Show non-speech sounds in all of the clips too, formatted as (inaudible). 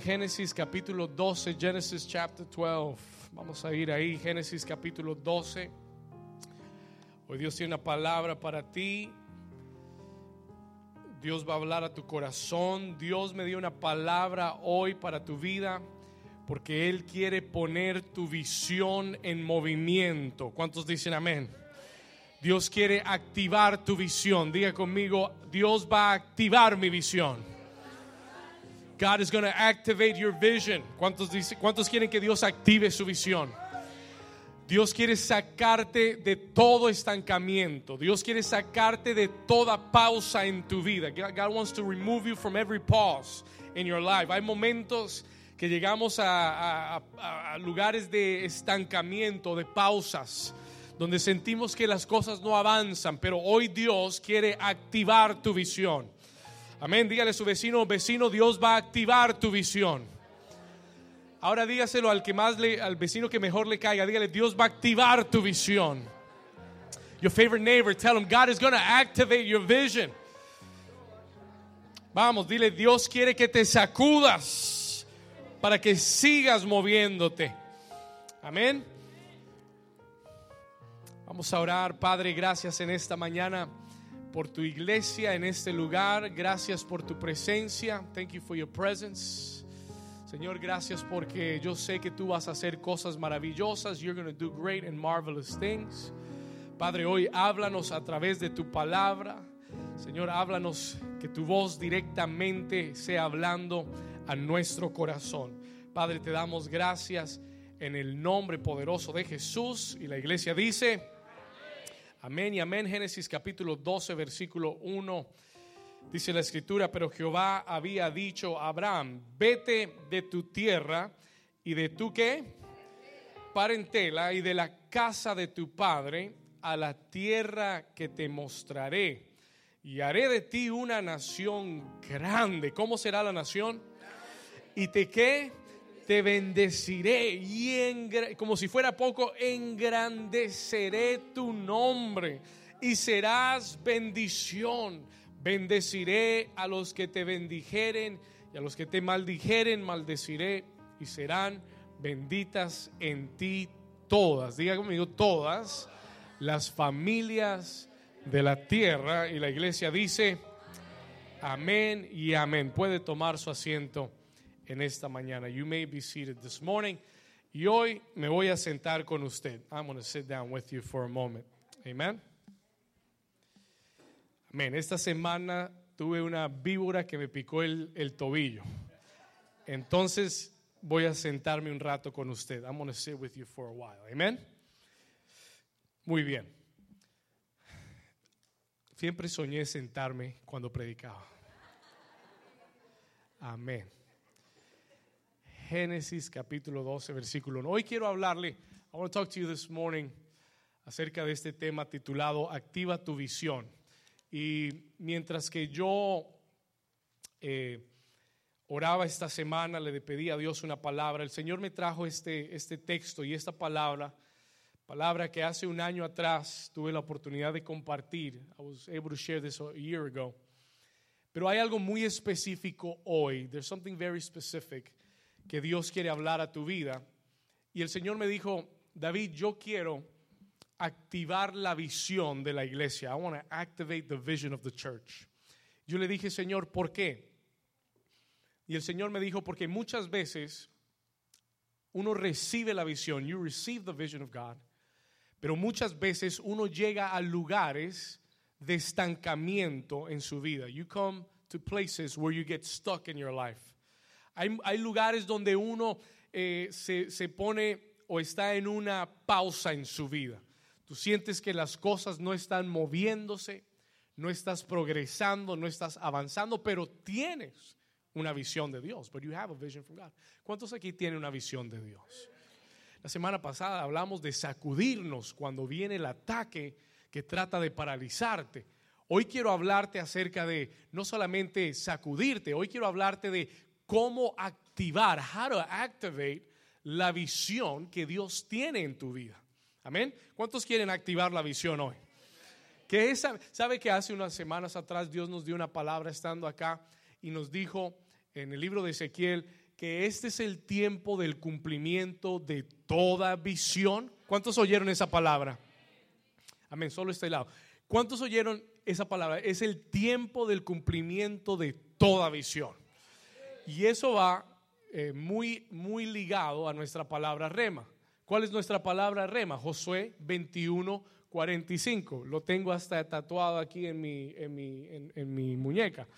Génesis capítulo 12, Genesis chapter 12. Vamos a ir ahí, Génesis capítulo 12. Hoy Dios tiene una palabra para ti. Dios va a hablar a tu corazón. Dios me dio una palabra hoy para tu vida porque Él quiere poner tu visión en movimiento. ¿Cuántos dicen amén? Dios quiere activar tu visión. Diga conmigo, Dios va a activar mi visión. God is going to activate your vision. ¿Cuántos, dice, ¿Cuántos quieren que Dios active su visión? Dios quiere sacarte de todo estancamiento. Dios quiere sacarte de toda pausa en tu vida. God wants to remove you from every pause in your life. Hay momentos que llegamos a, a, a lugares de estancamiento, de pausas, donde sentimos que las cosas no avanzan, pero hoy Dios quiere activar tu visión. Amén. Dígale a su vecino, vecino, Dios va a activar tu visión. Ahora dígaselo al que más le, al vecino que mejor le caiga. Dígale, Dios va a activar tu visión. Your favorite neighbor, tell him God is going to activate your vision. Vamos, dile, Dios quiere que te sacudas para que sigas moviéndote. Amén. Vamos a orar, Padre, gracias en esta mañana por tu iglesia en este lugar. Gracias por tu presencia. Thank you for your presence. Señor, gracias porque yo sé que tú vas a hacer cosas maravillosas. You're going to do great and marvelous things. Padre, hoy háblanos a través de tu palabra. Señor, háblanos que tu voz directamente sea hablando a nuestro corazón. Padre, te damos gracias en el nombre poderoso de Jesús. Y la iglesia dice, Amén y amén. Génesis capítulo 12, versículo 1. Dice la escritura, pero Jehová había dicho a Abraham, vete de tu tierra y de tu qué? Parentela y de la casa de tu padre a la tierra que te mostraré. Y haré de ti una nación grande. ¿Cómo será la nación? Y te qué? Te bendeciré y como si fuera poco, engrandeceré tu nombre y serás bendición. Bendeciré a los que te bendijeren y a los que te maldijeren, maldeciré y serán benditas en ti todas. Diga conmigo, todas las familias de la tierra. Y la iglesia dice, amén y amén. Puede tomar su asiento en esta mañana. You may be seated this morning. Y hoy me voy a sentar con usted. I'm going to sit down with you for a moment. Amen. Amén. Esta semana tuve una víbora que me picó el, el tobillo. Entonces voy a sentarme un rato con usted. I'm going to sit with you for a while. Amen. Muy bien. Siempre soñé sentarme cuando predicaba. Amén. Génesis capítulo 12, versículo 1. Hoy quiero hablarle, I want to talk to you this morning acerca de este tema titulado Activa tu visión. Y mientras que yo eh, oraba esta semana, le pedí a Dios una palabra, el Señor me trajo este, este texto y esta palabra, palabra que hace un año atrás tuve la oportunidad de compartir. I was able to share this a year ago. Pero hay algo muy específico hoy. There's something very specific que Dios quiere hablar a tu vida. Y el Señor me dijo, David, yo quiero activar la visión de la iglesia. I want to activate the vision of the church. Yo le dije, Señor, ¿por qué? Y el Señor me dijo, porque muchas veces uno recibe la visión, you receive the vision of God, pero muchas veces uno llega a lugares de estancamiento en su vida. You come to places where you get stuck in your life. Hay, lugares donde uno eh, se, se pone o está en una pausa en su vida. Tú sientes que las cosas no están moviéndose, no estás progresando, no estás avanzando, pero tienes una visión de Dios. But you have a vision from God. ¿Cuántos aquí tienen una visión de Dios? La semana pasada hablamos de sacudirnos cuando viene el ataque que trata de paralizarte. Hoy quiero hablarte acerca de no solamente sacudirte, hoy quiero hablarte de cómo activar, how to activate la visión que Dios tiene en tu vida. Amén. ¿Cuántos quieren activar la visión hoy? Que esa, sabe que hace unas semanas atrás Dios nos dio una palabra estando acá y nos dijo en el libro de Ezequiel que este es el tiempo del cumplimiento de toda visión. ¿Cuántos oyeron esa palabra? Amén, solo este lado. ¿Cuántos oyeron esa palabra? Es el tiempo del cumplimiento de toda visión. Y eso va eh, muy, muy ligado a nuestra palabra rema. ¿Cuál es nuestra palabra rema? Josué 21, 45. Lo tengo hasta tatuado aquí en mi, en mi, muñeca.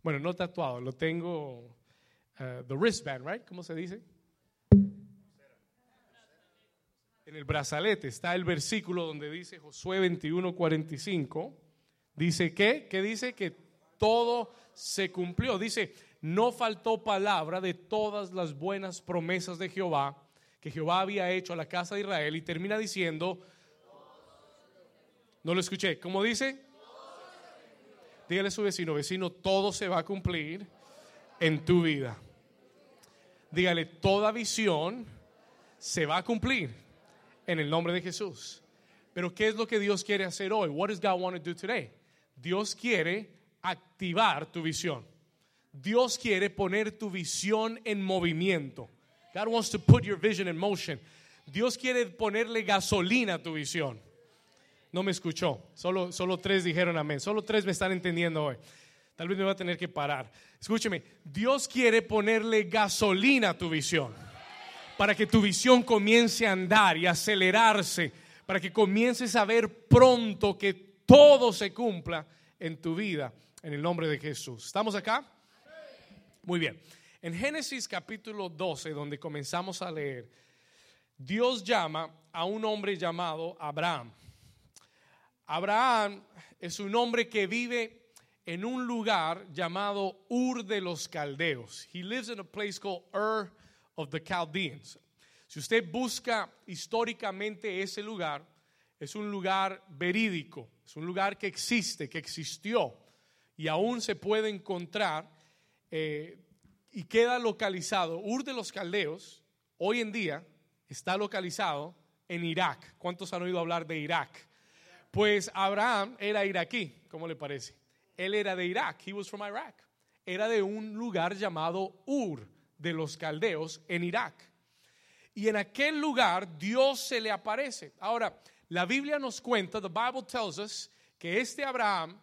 Bueno, no tatuado, lo tengo, uh, the wristband, right? ¿Cómo se dice? En el brazalete está el versículo donde dice Josué 21, 45. Dice que, ¿qué dice? Que todo se cumplió. Dice, no faltó palabra de todas las buenas promesas de Jehová que Jehová había hecho a la casa de Israel y termina diciendo, no lo escuché, ¿cómo dice? Dígale a su vecino, vecino, todo se va a cumplir en tu vida. Dígale, toda visión se va a cumplir en el nombre de Jesús. Pero ¿qué es lo que Dios quiere hacer hoy? What does God want to do today? Dios quiere activar tu visión. Dios quiere poner tu visión en movimiento. God wants to put your vision in motion. Dios quiere ponerle gasolina a tu visión. No me escuchó. Solo, solo tres dijeron amén. Solo tres me están entendiendo hoy. Tal vez me va a tener que parar. Escúcheme. Dios quiere ponerle gasolina a tu visión. Para que tu visión comience a andar y acelerarse. Para que comiences a ver pronto que todo se cumpla en tu vida. En el nombre de Jesús. ¿Estamos acá? Muy bien. En Génesis capítulo 12, donde comenzamos a leer, Dios llama a un hombre llamado Abraham. Abraham es un hombre que vive en un lugar llamado Ur de los Caldeos. He lives in a place called Ur of the Chaldeans. Si usted busca históricamente ese lugar, es un lugar verídico, es un lugar que existe, que existió y aún se puede encontrar eh, y queda localizado. Ur de los Caldeos, hoy en día, está localizado en Irak. ¿Cuántos han oído hablar de Irak? Pues Abraham era iraquí, ¿cómo le parece? Él era de Irak, he was from Iraq. Era de un lugar llamado Ur de los Caldeos en Irak. Y en aquel lugar Dios se le aparece. Ahora, la Biblia nos cuenta, the Bible tells us, que este Abraham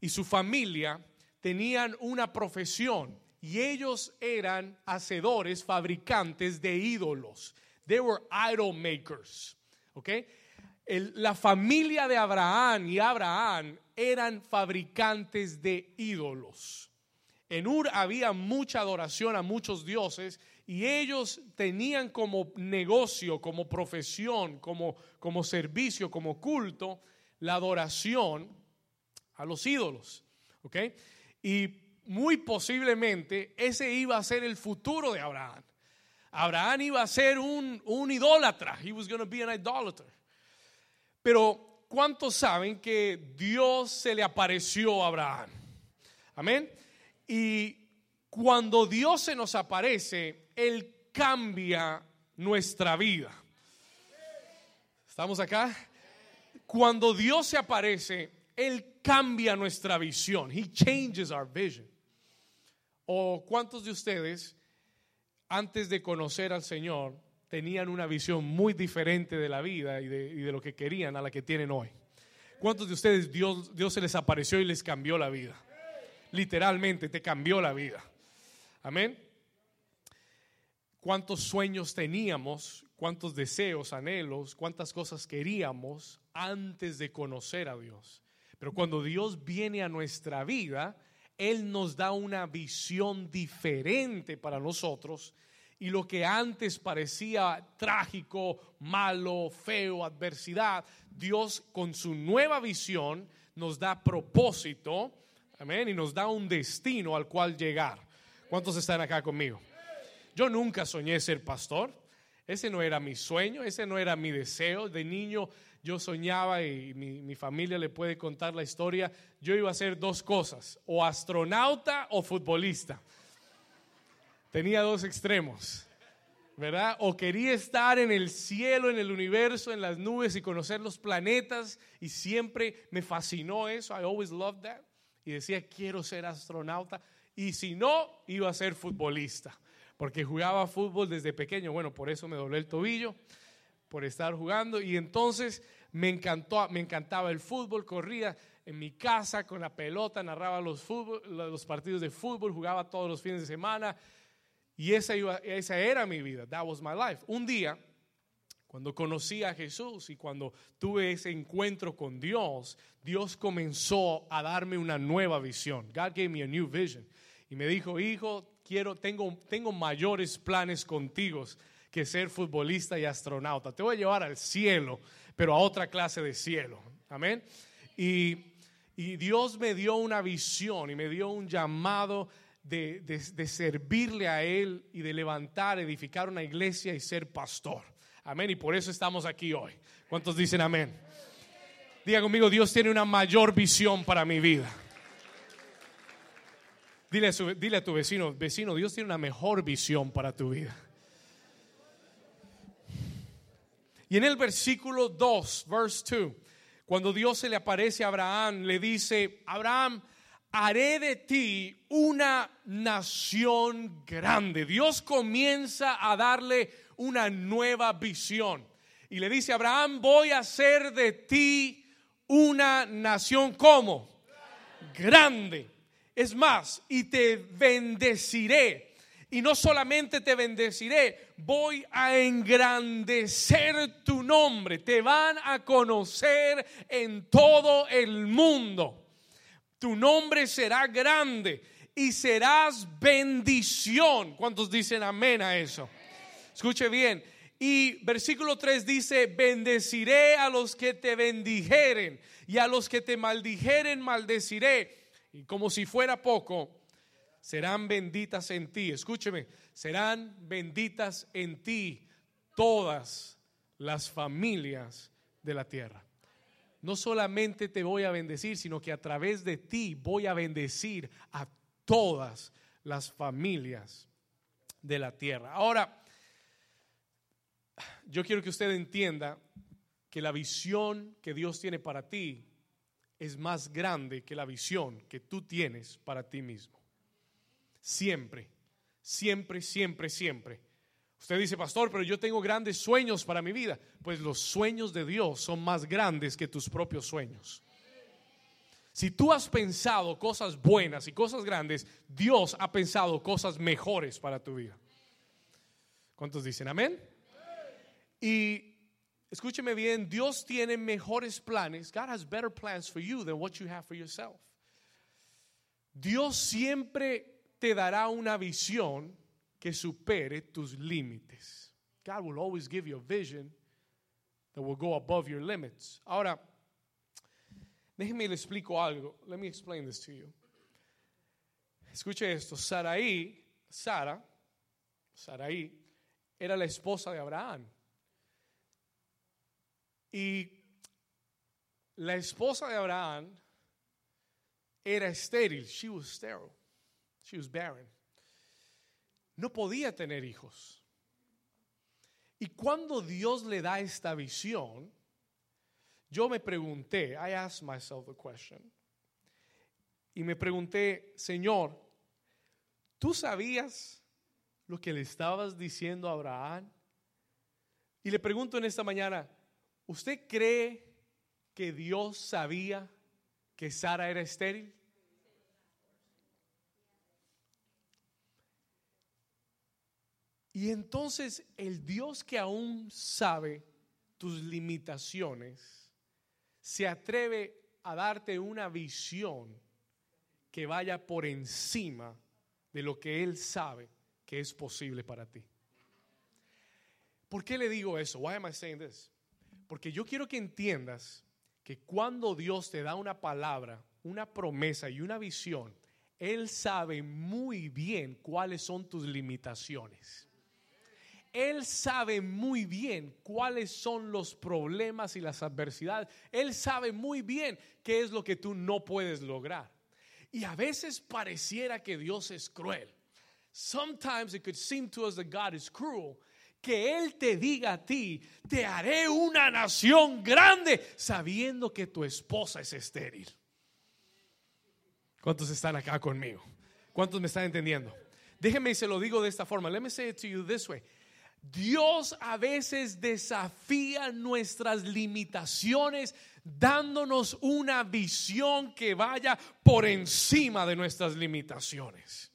y su familia tenían una profesión y ellos eran hacedores, fabricantes de ídolos. They were idol makers. Okay? la familia de Abraham y Abraham eran fabricantes de ídolos. En Ur había mucha adoración a muchos dioses y ellos tenían como negocio, como profesión, como, como servicio, como culto, la adoración a los ídolos. ¿Ok? Y muy posiblemente ese iba a ser el futuro de Abraham. Abraham iba a ser un, un idólatra. He was going to be an idolater. Pero ¿cuántos saben que Dios se le apareció a Abraham? Amén. Y cuando Dios se nos aparece, Él cambia nuestra vida. ¿Estamos acá? Cuando Dios se aparece, Él cambia nuestra visión. He changes our vision. ¿O cuántos de ustedes, antes de conocer al Señor, tenían una visión muy diferente de la vida y de, lo que querían a la que tienen hoy? ¿Cuántos de ustedes Dios, Dios se les apareció y les cambió la vida? Literalmente te cambió la vida. Amén. ¿Cuántos sueños teníamos? ¿Cuántos deseos, anhelos? ¿Cuántas cosas queríamos antes de conocer a Dios? Pero cuando Dios viene a nuestra vida, Él nos da una visión diferente para nosotros y lo que antes parecía trágico, malo, feo, adversidad, Dios con su nueva visión nos da propósito, amén, y nos da un destino al cual llegar. ¿Cuántos están acá conmigo? Yo nunca soñé ser pastor, ese no era mi sueño, ese no era mi deseo. De niño yo soñaba y mi, familia le puede contar la historia, yo iba a hacer dos cosas, o astronauta o futbolista. Tenía dos extremos, ¿verdad? O quería estar en el cielo, en el universo, en las nubes y conocer los planetas y siempre me fascinó eso, I always loved that. Y decía, quiero ser astronauta. Y si no, iba a ser futbolista porque jugaba fútbol desde pequeño. Bueno, por eso me doblé el tobillo, por estar jugando. Y entonces me, encantó, me encantaba el fútbol, corría en mi casa con la pelota, narraba los, fútbol, los partidos de fútbol, jugaba todos los fines de semana. Y esa, esa era mi vida. That was my life. Un día, cuando conocí a Jesús y cuando tuve ese encuentro con Dios, Dios comenzó a darme una nueva visión. God gave me a new vision. Y me dijo, hijo, quiero, tengo, tengo mayores planes contigo que ser futbolista y astronauta. Te voy a llevar al cielo, pero a otra clase de cielo. Amén. Y, y Dios me dio una visión y me dio un llamado de, servirle a Él y de levantar, edificar una iglesia y ser pastor. Amén. Y por eso estamos aquí hoy. ¿Cuántos dicen amén? Diga conmigo, Dios tiene una mayor visión para mi vida. Dile a, dile a tu vecino, vecino, Dios tiene una mejor visión para tu vida. Y en el versículo 2, verse 2, cuando Dios se le aparece a Abraham, le dice, Abraham, haré de ti una nación grande. Dios comienza a darle una nueva visión. Y le dice Abraham, voy a hacer de ti una nación como grande. Es más, y te bendeciré. Y no solamente te bendeciré, voy a engrandecer tu nombre. Te van a conocer en todo el mundo tu nombre será grande y serás bendición. ¿Cuántos dicen amén a eso? Escuche bien. Y versículo 3 dice, bendeciré a los que te bendijeren y a los que te maldijeren maldeciré. Y como si fuera poco, serán benditas en ti. Escúcheme, serán benditas en ti todas las familias de la tierra no solamente te voy a bendecir, sino que a través de ti voy a bendecir a todas las familias de la tierra. Ahora, yo quiero que usted entienda que la visión que Dios tiene para ti es más grande que la visión que tú tienes para ti mismo. Siempre, siempre, siempre, siempre. Usted dice, pastor, pero yo tengo grandes sueños para mi vida. Pues los sueños de Dios son más grandes que tus propios sueños. Si tú has pensado cosas buenas y cosas grandes, Dios ha pensado cosas mejores para tu vida. ¿Cuántos dicen amén? Y escúcheme bien, Dios tiene mejores planes. God has better plans for you than what you have for yourself. Dios siempre te dará una visión que supere tus límites. God will always give you a vision that will go above your limits. Ahora, déjeme le explico algo. Let me explain this to you. Escuche esto. Saraí, Sara, Saraí, era la esposa de Abraham. Y la esposa de Abraham era estéril. She was sterile. She was barren no podía tener hijos. Y cuando Dios le da esta visión, yo me pregunté, I asked myself a question, y me pregunté, Señor, ¿tú sabías lo que le estabas diciendo a Abraham? Y le pregunto en esta mañana, ¿usted cree que Dios sabía que Sara era estéril? Y entonces el Dios que aún sabe tus limitaciones, se atreve a darte una visión que vaya por encima de lo que Él sabe que es posible para ti. ¿Por qué le digo eso? Why am I saying this? Porque yo quiero que entiendas que cuando Dios te da una palabra, una promesa y una visión, Él sabe muy bien cuáles son tus limitaciones. Él sabe muy bien cuáles son los problemas y las adversidades. Él sabe muy bien qué es lo que tú no puedes lograr. Y a veces pareciera que Dios es cruel. Sometimes it could seem to us that God is cruel. Que Él te diga a ti, te haré una nación grande, sabiendo que tu esposa es estéril. ¿Cuántos están acá conmigo? ¿Cuántos me están entendiendo? Déjeme y se lo digo de esta forma. Let me say it to you this way. Dios a veces desafía nuestras limitaciones dándonos una visión que vaya por encima de nuestras limitaciones.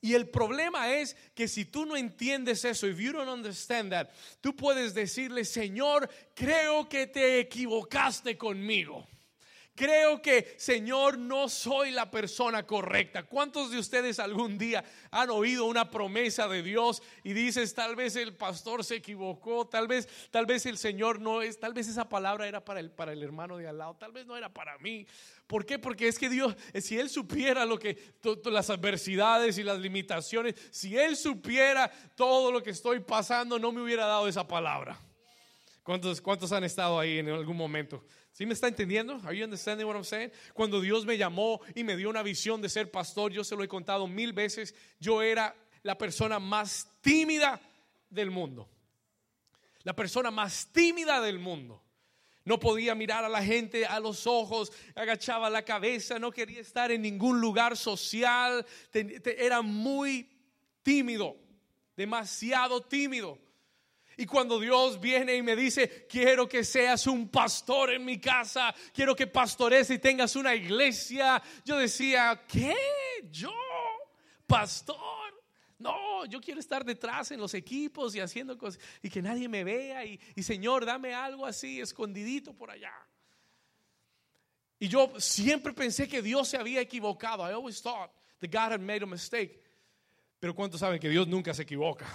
Y el problema es que si tú no entiendes eso, if you don't understand that, tú puedes decirle, Señor, creo que te equivocaste conmigo. Creo que, Señor, no soy la persona correcta. ¿Cuántos de ustedes algún día han oído una promesa de Dios y dices, tal vez el pastor se equivocó, tal vez, tal vez el Señor no es, tal vez esa palabra era para el, para el hermano de al lado, tal vez no era para mí. ¿Por qué? Porque es que Dios, si Él supiera lo que, las adversidades y las limitaciones, si Él supiera todo lo que estoy pasando, no me hubiera dado esa palabra. ¿Cuántos, cuántos han estado ahí en algún momento? ¿Sí me está entendiendo? Are you understanding what I'm saying? Cuando Dios me llamó y me dio una visión de ser pastor, yo se lo he contado mil veces, yo era la persona más tímida del mundo. La persona más tímida del mundo. No podía mirar a la gente a los ojos, agachaba la cabeza, no quería estar en ningún lugar social, era muy tímido, demasiado tímido. Y cuando Dios viene y me dice, quiero que seas un pastor en mi casa, quiero que pastores y tengas una iglesia, yo decía, ¿qué? ¿Yo? ¿Pastor? No, yo quiero estar detrás en los equipos y haciendo cosas y que nadie me vea y, y Señor, dame algo así, escondidito por allá. Y yo siempre pensé que Dios se había equivocado. I always thought that God had made a mistake. Pero ¿cuántos saben que Dios nunca se equivoca?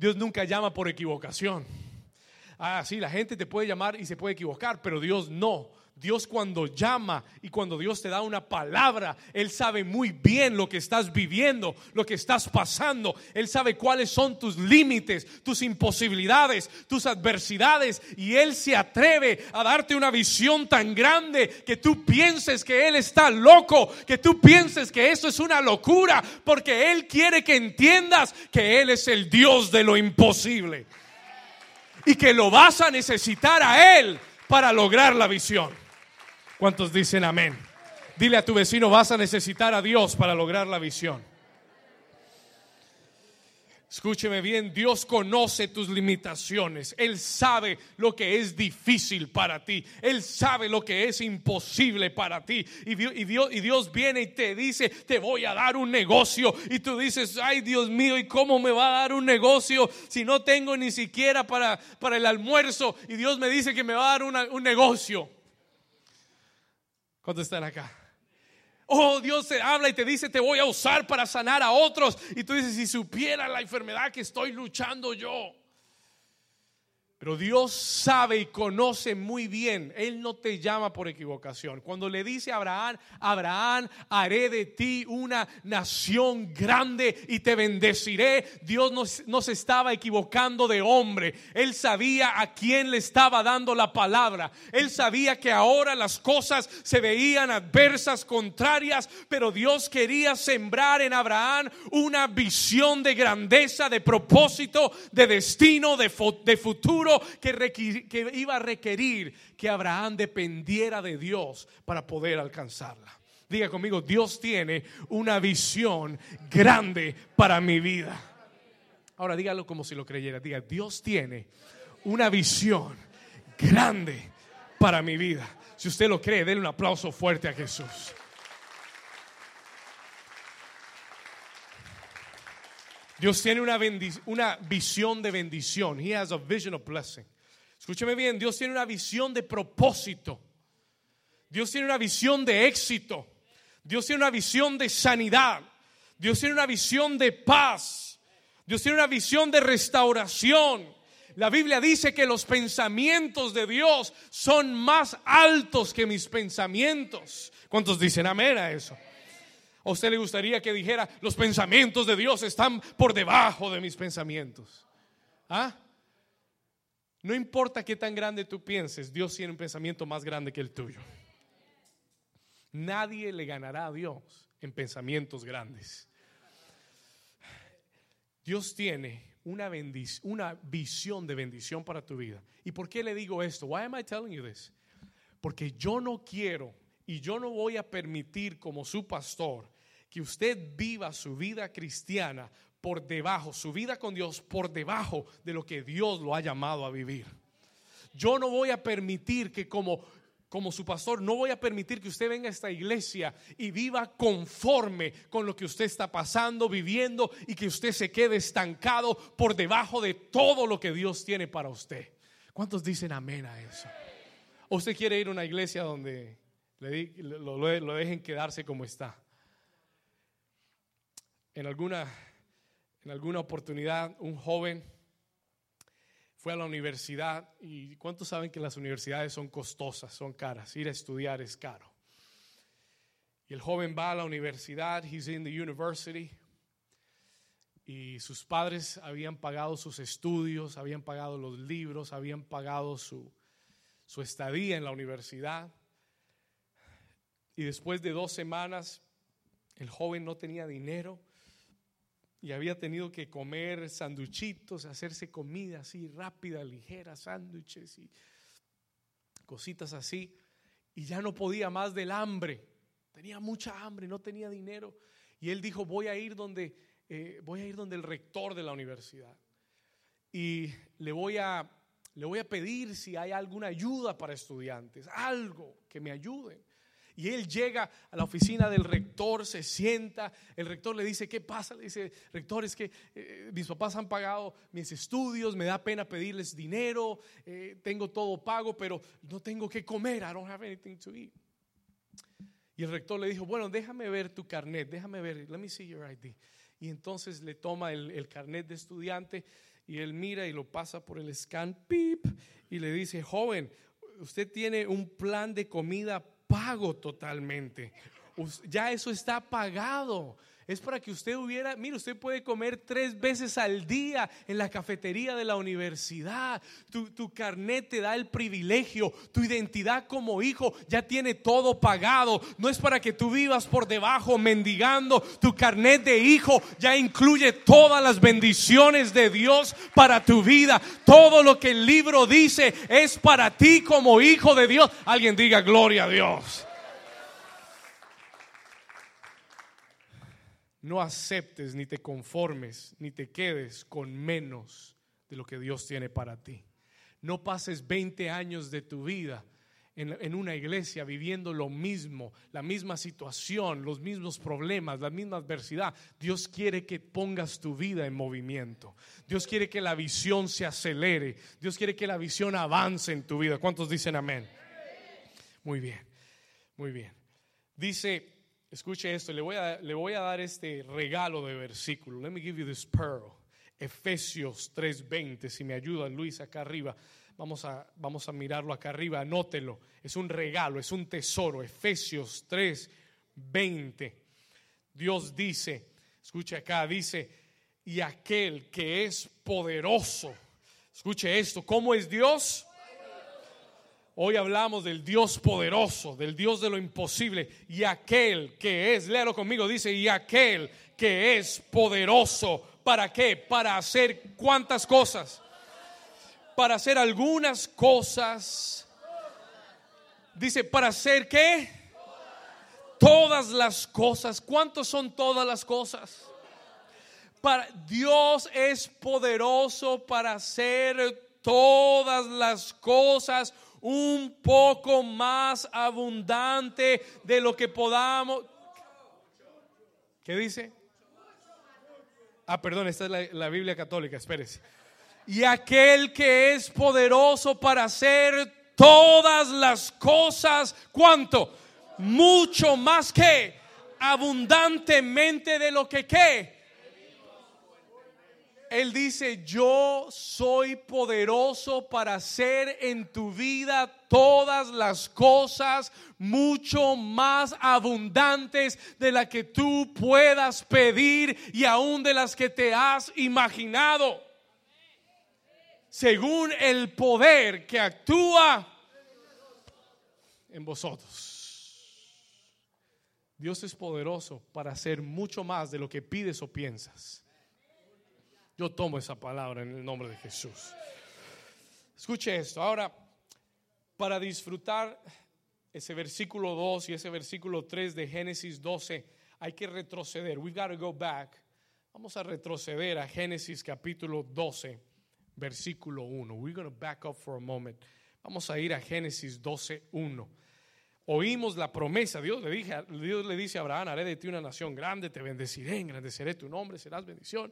Dios nunca llama por equivocación. Ah, sí, la gente te puede llamar y se puede equivocar, pero Dios no. Dios cuando llama y cuando Dios te da una palabra, Él sabe muy bien lo que estás viviendo, lo que estás pasando. Él sabe cuáles son tus límites, tus imposibilidades, tus adversidades. Y Él se atreve a darte una visión tan grande que tú pienses que Él está loco, que tú pienses que eso es una locura, porque Él quiere que entiendas que Él es el Dios de lo imposible. Y que lo vas a necesitar a Él para lograr la visión. ¿Cuántos dicen amén? Dile a tu vecino, vas a necesitar a Dios para lograr la visión. Escúcheme bien, Dios conoce tus limitaciones. Él sabe lo que es difícil para ti. Él sabe lo que es imposible para ti. Y Dios, y Dios, viene y te dice, te voy a dar un negocio. Y tú dices, ay Dios mío, ¿y cómo me va a dar un negocio si no tengo ni siquiera para, para el almuerzo? Y Dios me dice que me va a dar un negocio. ¿Cuántos están acá? Oh, Dios te habla y te dice, te voy a usar para sanar a otros. Y tú dices, si supiera la enfermedad que estoy luchando yo. Pero Dios sabe y conoce muy bien. Él no te llama por equivocación. Cuando le dice a Abraham, Abraham, haré de ti una nación grande y te bendeciré. Dios no, se estaba equivocando de hombre. Él sabía a quién le estaba dando la palabra. Él sabía que ahora las cosas se veían adversas, contrarias. Pero Dios quería sembrar en Abraham una visión de grandeza, de propósito, de destino, de, futuro que, iba a requerir que Abraham dependiera de Dios para poder alcanzarla. Diga conmigo, Dios tiene una visión grande para mi vida. Ahora dígalo como si lo creyera. Diga, Dios tiene una visión grande para mi vida. Si usted lo cree, denle un aplauso fuerte a Jesús. Dios tiene una, una visión de bendición. He has a vision of blessing. Escúcheme bien, Dios tiene una visión de propósito. Dios tiene una visión de éxito. Dios tiene una visión de sanidad. Dios tiene una visión de paz. Dios tiene una visión de restauración. La Biblia dice que los pensamientos de Dios son más altos que mis pensamientos. ¿Cuántos dicen amén a eso? ¿A usted le gustaría que dijera, los pensamientos de Dios están por debajo de mis pensamientos? ¿Ah? No importa qué tan grande tú pienses, Dios tiene un pensamiento más grande que el tuyo. Nadie le ganará a Dios en pensamientos grandes. Dios tiene una, una visión de bendición para tu vida. ¿Y por qué le digo esto? Why am I telling you this? Porque yo no quiero y yo no voy a permitir como su pastor que usted viva su vida cristiana por debajo, su vida con Dios por debajo de lo que Dios lo ha llamado a vivir. Yo no voy a permitir que como como su pastor, no voy a permitir que usted venga a esta iglesia y viva conforme con lo que usted está pasando, viviendo y que usted se quede estancado por debajo de todo lo que Dios tiene para usted. ¿Cuántos dicen amén a eso? ¿O usted quiere ir a una iglesia donde lo, dejen quedarse como está? En alguna, en alguna oportunidad, un joven fue a la universidad y ¿cuántos saben que las universidades son costosas, son caras? Ir a estudiar es caro. Y el joven va a la universidad, he's in the university, y sus padres habían pagado sus estudios, habían pagado los libros, habían pagado su, su estadía en la universidad. Y después de dos semanas, el joven no tenía dinero y había tenido que comer sanduchitos, hacerse comida así rápida, ligera, sándwiches y cositas así. Y ya no podía más del hambre. Tenía mucha hambre, no tenía dinero. Y él dijo, voy a ir donde, eh, voy a ir donde el rector de la universidad. Y le voy a, le voy a pedir si hay alguna ayuda para estudiantes, algo que me ayude. Y él llega a la oficina del rector, se sienta, el rector le dice, ¿qué pasa? Le dice, rector, es que eh, mis papás han pagado mis estudios, me da pena pedirles dinero, eh, tengo todo pago, pero no tengo que comer, I don't have anything to eat. Y el rector le dijo, bueno, déjame ver tu carnet, déjame ver, let me see your ID. Y entonces le toma el, carnet de estudiante y él mira y lo pasa por el scan, pip, y le dice, joven, usted tiene un plan de comida pago totalmente. Ya eso está pagado. Es para que usted hubiera, mire, usted puede comer tres veces al día en la cafetería de la universidad. Tu, tu, carnet te da el privilegio, tu identidad como hijo ya tiene todo pagado. No es para que tú vivas por debajo mendigando. Tu carnet de hijo ya incluye todas las bendiciones de Dios para tu vida. Todo lo que el libro dice es para ti como hijo de Dios. Alguien diga gloria a Dios. No aceptes ni te conformes ni te quedes con menos de lo que Dios tiene para ti. No pases 20 años de tu vida en, una iglesia viviendo lo mismo, la misma situación, los mismos problemas, la misma adversidad. Dios quiere que pongas tu vida en movimiento. Dios quiere que la visión se acelere. Dios quiere que la visión avance en tu vida. ¿Cuántos dicen amén? Muy bien, muy bien. Dice Escuche esto, le voy, a, le voy a dar este regalo de versículo. Let me give you this pearl. Efesios 3:20, si me ayuda Luis acá arriba. Vamos a, vamos a mirarlo acá arriba, anótelo. Es un regalo, es un tesoro. Efesios 3:20. Dios dice, escuche acá, dice, y aquel que es poderoso. Escuche esto, ¿cómo es Dios? Hoy hablamos del Dios poderoso, del Dios de lo imposible. Y aquel que es, léalo conmigo, dice, y aquel que es poderoso. ¿Para qué? Para hacer cuántas cosas. Para hacer algunas cosas. Dice, para hacer qué? Todas las cosas. ¿Cuántos son todas las cosas? Para, Dios es poderoso para hacer todas las cosas un poco más abundante de lo que podamos. ¿Qué dice? Ah, perdón, esta es la, Biblia católica, espérese. Y aquel que es poderoso para hacer todas las cosas, ¿cuánto? Mucho más que abundantemente de lo que qué él dice, yo soy poderoso para hacer en tu vida todas las cosas mucho más abundantes de las que tú puedas pedir y aún de las que te has imaginado. Según el poder que actúa en vosotros. Dios es poderoso para hacer mucho más de lo que pides o piensas. Yo tomo esa palabra en el nombre de Jesús. Escuche esto. Ahora, para disfrutar ese versículo 2 y ese versículo 3 de Génesis 12, hay que retroceder. We've got to go back. Vamos a retroceder a Génesis capítulo 12, versículo 1. We're going to back up for a moment. Vamos a ir a Génesis 12, 1. Oímos la promesa, Dios le, Dios le dice a Abraham, haré de ti una nación grande, te bendeciré, engrandeceré tu nombre, serás bendición,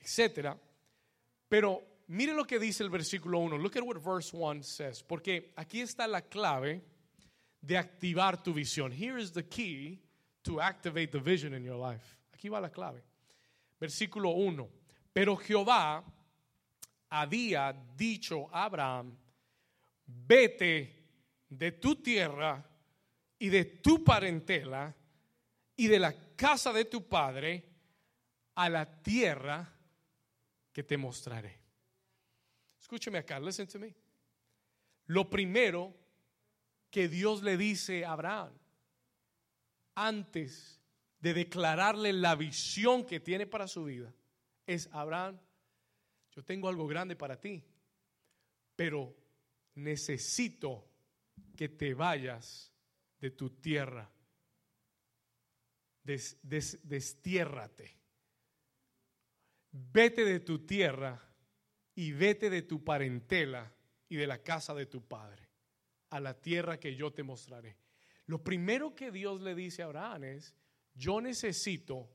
etcétera. Pero mire lo que dice el versículo 1. Look at what verse 1 says. Porque aquí está la clave de activar tu visión. Here is the key to activate the vision in your life. Aquí va la clave. Versículo 1. Pero Jehová había dicho a Abraham, vete de tu tierra y de tu parentela y de la casa de tu padre a la tierra que te mostraré. Escúcheme acá, listen to me. Lo primero que Dios le dice a Abraham antes de declararle la visión que tiene para su vida es, Abraham, yo tengo algo grande para ti, pero necesito que te vayas de tu tierra. destiérrate. Vete de tu tierra y vete de tu parentela y de la casa de tu padre a la tierra que yo te mostraré. Lo primero que Dios le dice a Abraham es, yo necesito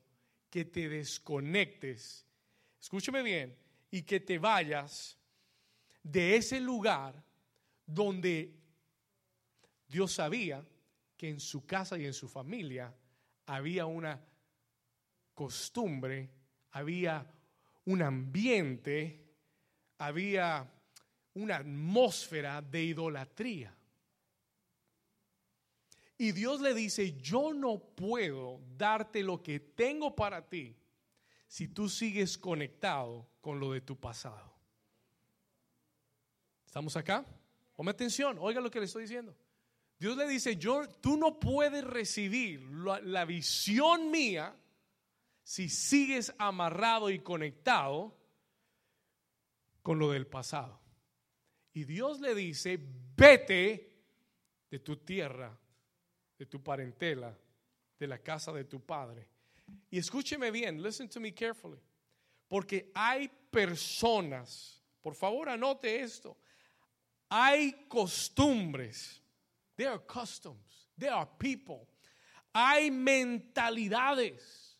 que te desconectes, escúcheme bien, y que te vayas de ese lugar donde Dios sabía que en su casa y en su familia había una costumbre, había un ambiente, había una atmósfera de idolatría. Y Dios le dice, yo no puedo darte lo que tengo para ti si tú sigues conectado con lo de tu pasado. ¿Estamos acá? Ponme atención, oiga lo que le estoy diciendo. Dios le dice, yo, tú no puedes recibir la, la visión mía si sigues amarrado y conectado con lo del pasado. Y Dios le dice, vete de tu tierra de tu parentela, de la casa de tu padre. Y escúcheme bien, listen to me carefully, porque hay personas, por favor anote esto, hay costumbres, there are customs, there are people, hay mentalidades,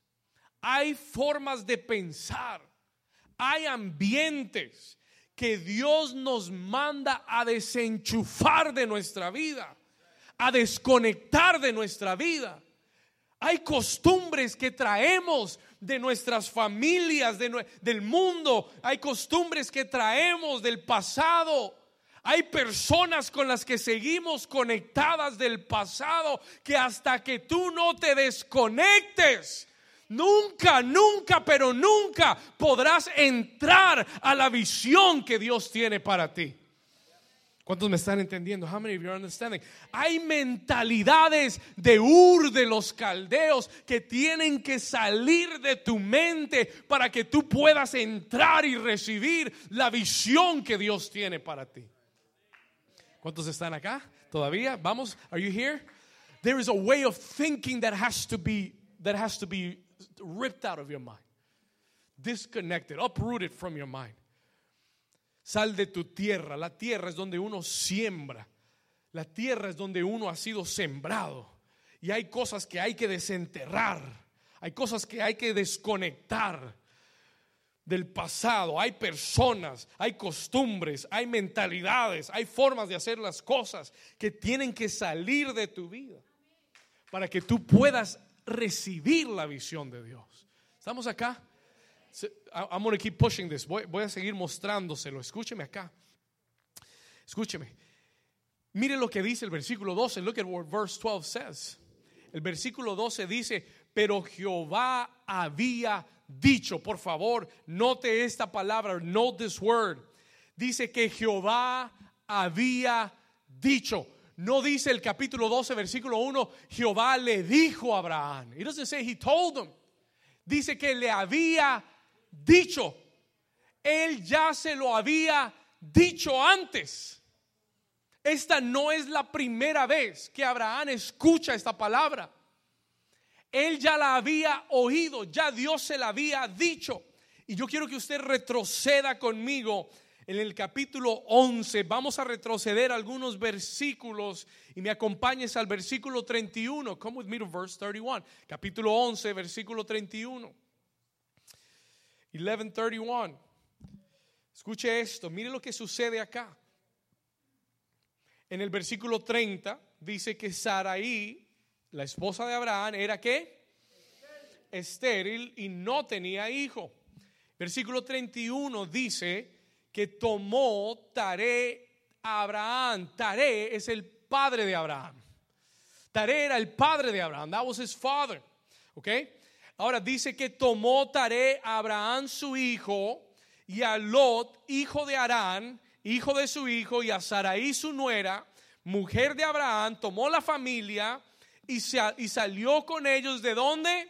hay formas de pensar, hay ambientes que Dios nos manda a desenchufar de nuestra vida a desconectar de nuestra vida. Hay costumbres que traemos de nuestras familias, del mundo. Hay costumbres que traemos del pasado. Hay personas con las que seguimos conectadas del pasado que hasta que tú no te desconectes, nunca, nunca, pero nunca podrás entrar a la visión que Dios tiene para ti. ¿Cuántos me están entendiendo? How many of you are understanding? Hay mentalidades de Ur de los caldeos que tienen que salir de tu mente para que tú puedas entrar y recibir la visión que Dios tiene para ti. ¿Cuántos están acá? ¿Todavía? Vamos, are you here? There is a way of thinking that has to be that has to be ripped out of your mind. Disconnected, uprooted from your mind. Sal de tu tierra. La tierra es donde uno siembra. La tierra es donde uno ha sido sembrado. Y hay cosas que hay que desenterrar. Hay cosas que hay que desconectar del pasado. Hay personas, hay costumbres, hay mentalidades, hay formas de hacer las cosas que tienen que salir de tu vida para que tú puedas recibir la visión de Dios. ¿Estamos acá? I'm going keep pushing this. Voy, voy a seguir mostrándoselo. Escúcheme acá. Escúcheme. Mire lo que dice el versículo 12. Look at what verse 12 says. El versículo 12 dice, pero Jehová había dicho, por favor, note esta palabra, note this word. Dice que Jehová había dicho. No dice el capítulo 12, versículo 1, Jehová le dijo a Abraham. It doesn't say he told him. Dice que le había dicho. Él ya se lo había dicho antes. Esta no es la primera vez que Abraham escucha esta palabra. Él ya la había oído, ya Dios se la había dicho. Y yo quiero que usted retroceda conmigo en el capítulo 11. Vamos a retroceder algunos versículos y me acompañes al versículo 31. Come with me to verse 31. Capítulo 11, versículo 31. 11:31. Escuche esto, mire lo que sucede acá. En el versículo 30 dice que Saraí, la esposa de Abraham, era qué? Estéril y no tenía hijo. Versículo 31 dice que tomó Taré a Abraham. Taré es el padre de Abraham. Taré era el padre de Abraham. That was his father. ¿Ok? Ahora dice que tomó Taré a Abraham su hijo y a Lot, hijo de Arán, hijo de su hijo, y a Saraí su nuera, mujer de Abraham, tomó la familia y, y salió con ellos de dónde?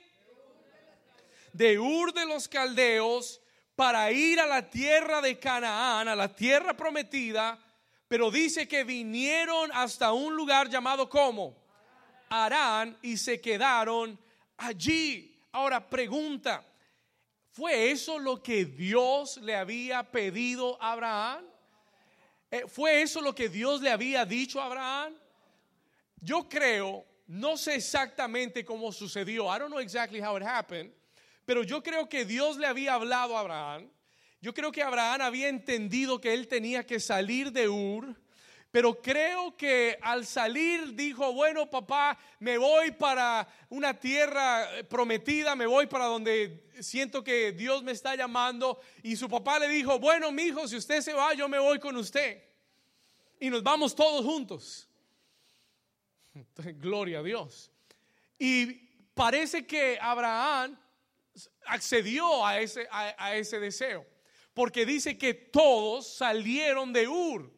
De Ur de los Caldeos para ir a la tierra de Canaán, a la tierra prometida, pero dice que vinieron hasta un lugar llamado como Arán y se quedaron allí. Ahora pregunta, ¿fue eso lo que Dios le había pedido a Abraham? Eh, ¿Fue eso lo que Dios le había dicho a Abraham? Yo creo, no sé exactamente cómo sucedió. I don't know exactly how it happened. Pero yo creo que Dios le había hablado a Abraham. Yo creo que Abraham había entendido que él tenía que salir de Ur. Pero creo que al salir dijo, bueno papá, me voy para una tierra prometida, me voy para donde siento que Dios me está llamando. Y su papá le dijo, bueno mi hijo, si usted se va, yo me voy con usted. Y nos vamos todos juntos. (laughs) Gloria a Dios. Y parece que Abraham accedió a ese, a, ese deseo. Porque dice que todos salieron de Ur.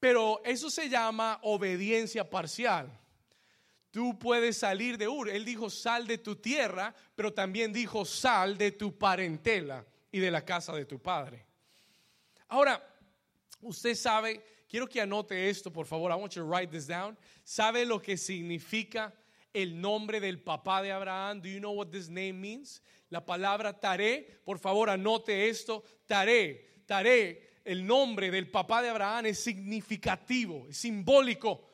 Pero eso se llama obediencia parcial. Tú puedes salir de Ur. Él dijo sal de tu tierra, pero también dijo sal de tu parentela y de la casa de tu padre. Ahora, usted sabe, quiero que anote esto, por favor. I want you to write this down. ¿Sabe lo que significa el nombre del papá de Abraham? Do you know what this name means? La palabra Taré, por favor anote esto, Taré, Taré, el nombre del papá de Abraham es significativo, es simbólico.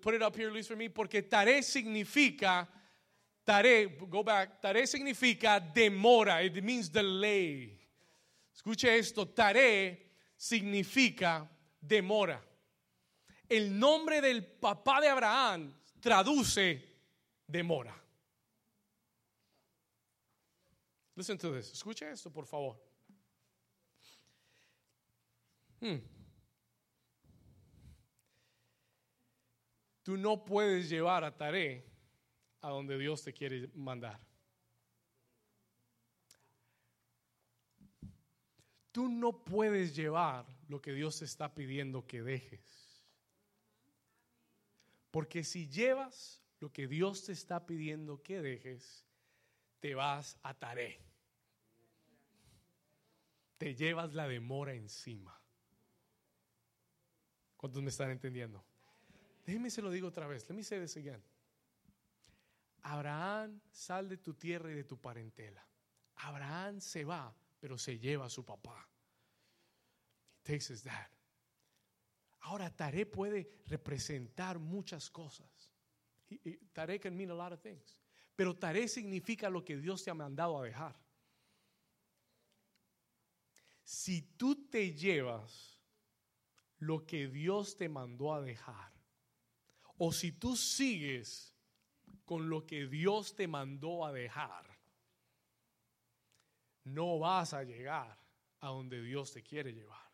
Put it up here, Luis, for me, porque Taré significa, Taré, go back, Taré significa demora, it means delay. Escuche esto, Taré significa demora. El nombre del papá de Abraham traduce demora. Listen to this. Escucha esto, por favor. Hmm. Tú no puedes llevar a Taré a donde Dios te quiere mandar. Tú no puedes llevar lo que Dios te está pidiendo que dejes. Porque si llevas lo que Dios te está pidiendo que dejes, te vas a Taré. Te llevas la demora encima. ¿Cuántos me están entendiendo? Déjeme se lo digo otra vez. Let me say this again. Abraham sal de tu tierra y de tu parentela. Abraham se va, pero se lleva a su papá. He takes his dad. Ahora, Taré puede representar muchas cosas. Taré can mean a lot of things. Pero tare significa lo que Dios te ha mandado a dejar. Si tú te llevas lo que Dios te mandó a dejar, o si tú sigues con lo que Dios te mandó a dejar, no vas a llegar a donde Dios te quiere llevar.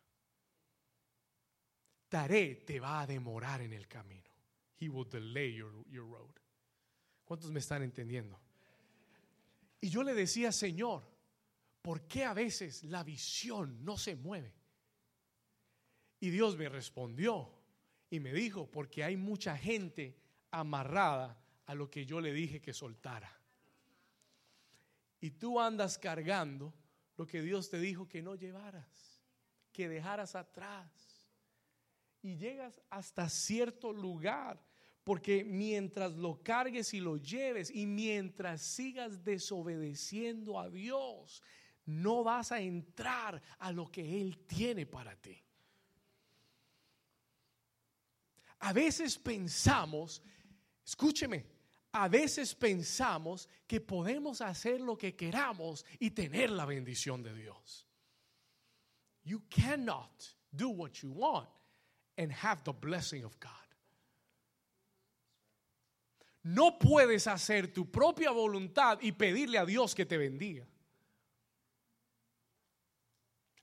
Tare te va a demorar en el camino. He will delay your, your road. ¿Cuántos me están entendiendo? Y yo le decía, Señor, ¿por qué a veces la visión no se mueve? Y Dios me respondió y me dijo, porque hay mucha gente amarrada a lo que yo le dije que soltara. Y tú andas cargando lo que Dios te dijo que no llevaras, que dejaras atrás. Y llegas hasta cierto lugar Porque mientras lo cargues y lo lleves y mientras sigas desobedeciendo a Dios, no vas a entrar a lo que Él tiene para ti. A veces pensamos, escúcheme, a veces pensamos que podemos hacer lo que queramos y tener la bendición de Dios. You cannot do what you want and have the blessing of God. No puedes hacer tu propia voluntad y pedirle a Dios que te bendiga.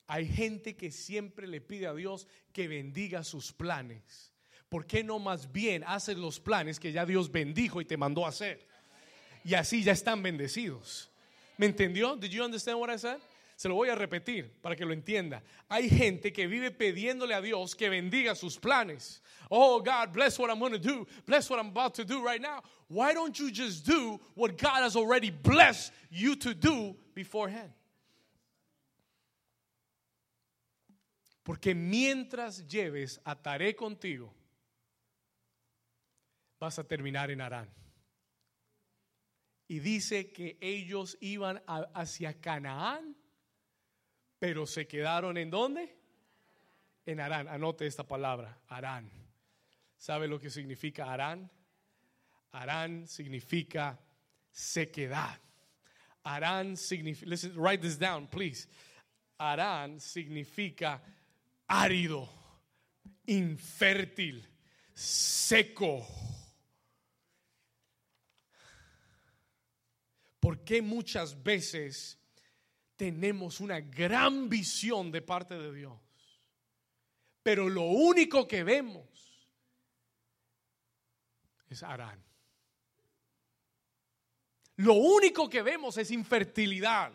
Hay gente que siempre le pide a Dios que bendiga sus planes. ¿Por qué no más bien haces los planes que ya Dios bendijo y te mandó a hacer? Y así ya están bendecidos. ¿Me entendió? Did you understand what I said? Se lo voy a repetir para que lo entienda. Hay gente que vive pidiéndole a Dios que bendiga sus planes. Oh, God, bless what I'm going to do. Bless what I'm about to do right now. Why don't you just do what God has already blessed you to do beforehand? Porque mientras lleves a Taré contigo, vas a terminar en Arán. Y dice que ellos iban hacia Canaán, pero se quedaron en dónde? En Arán. Anote esta palabra, Arán. ¿Sabe lo que significa Arán? Arán significa sequedad. Arán significa, listen, write this down, please. Arán significa árido, infértil, seco. ¿Por qué muchas veces tenemos una gran visión de parte de Dios? Pero lo único que vemos es Arán. Lo único que vemos es infertilidad.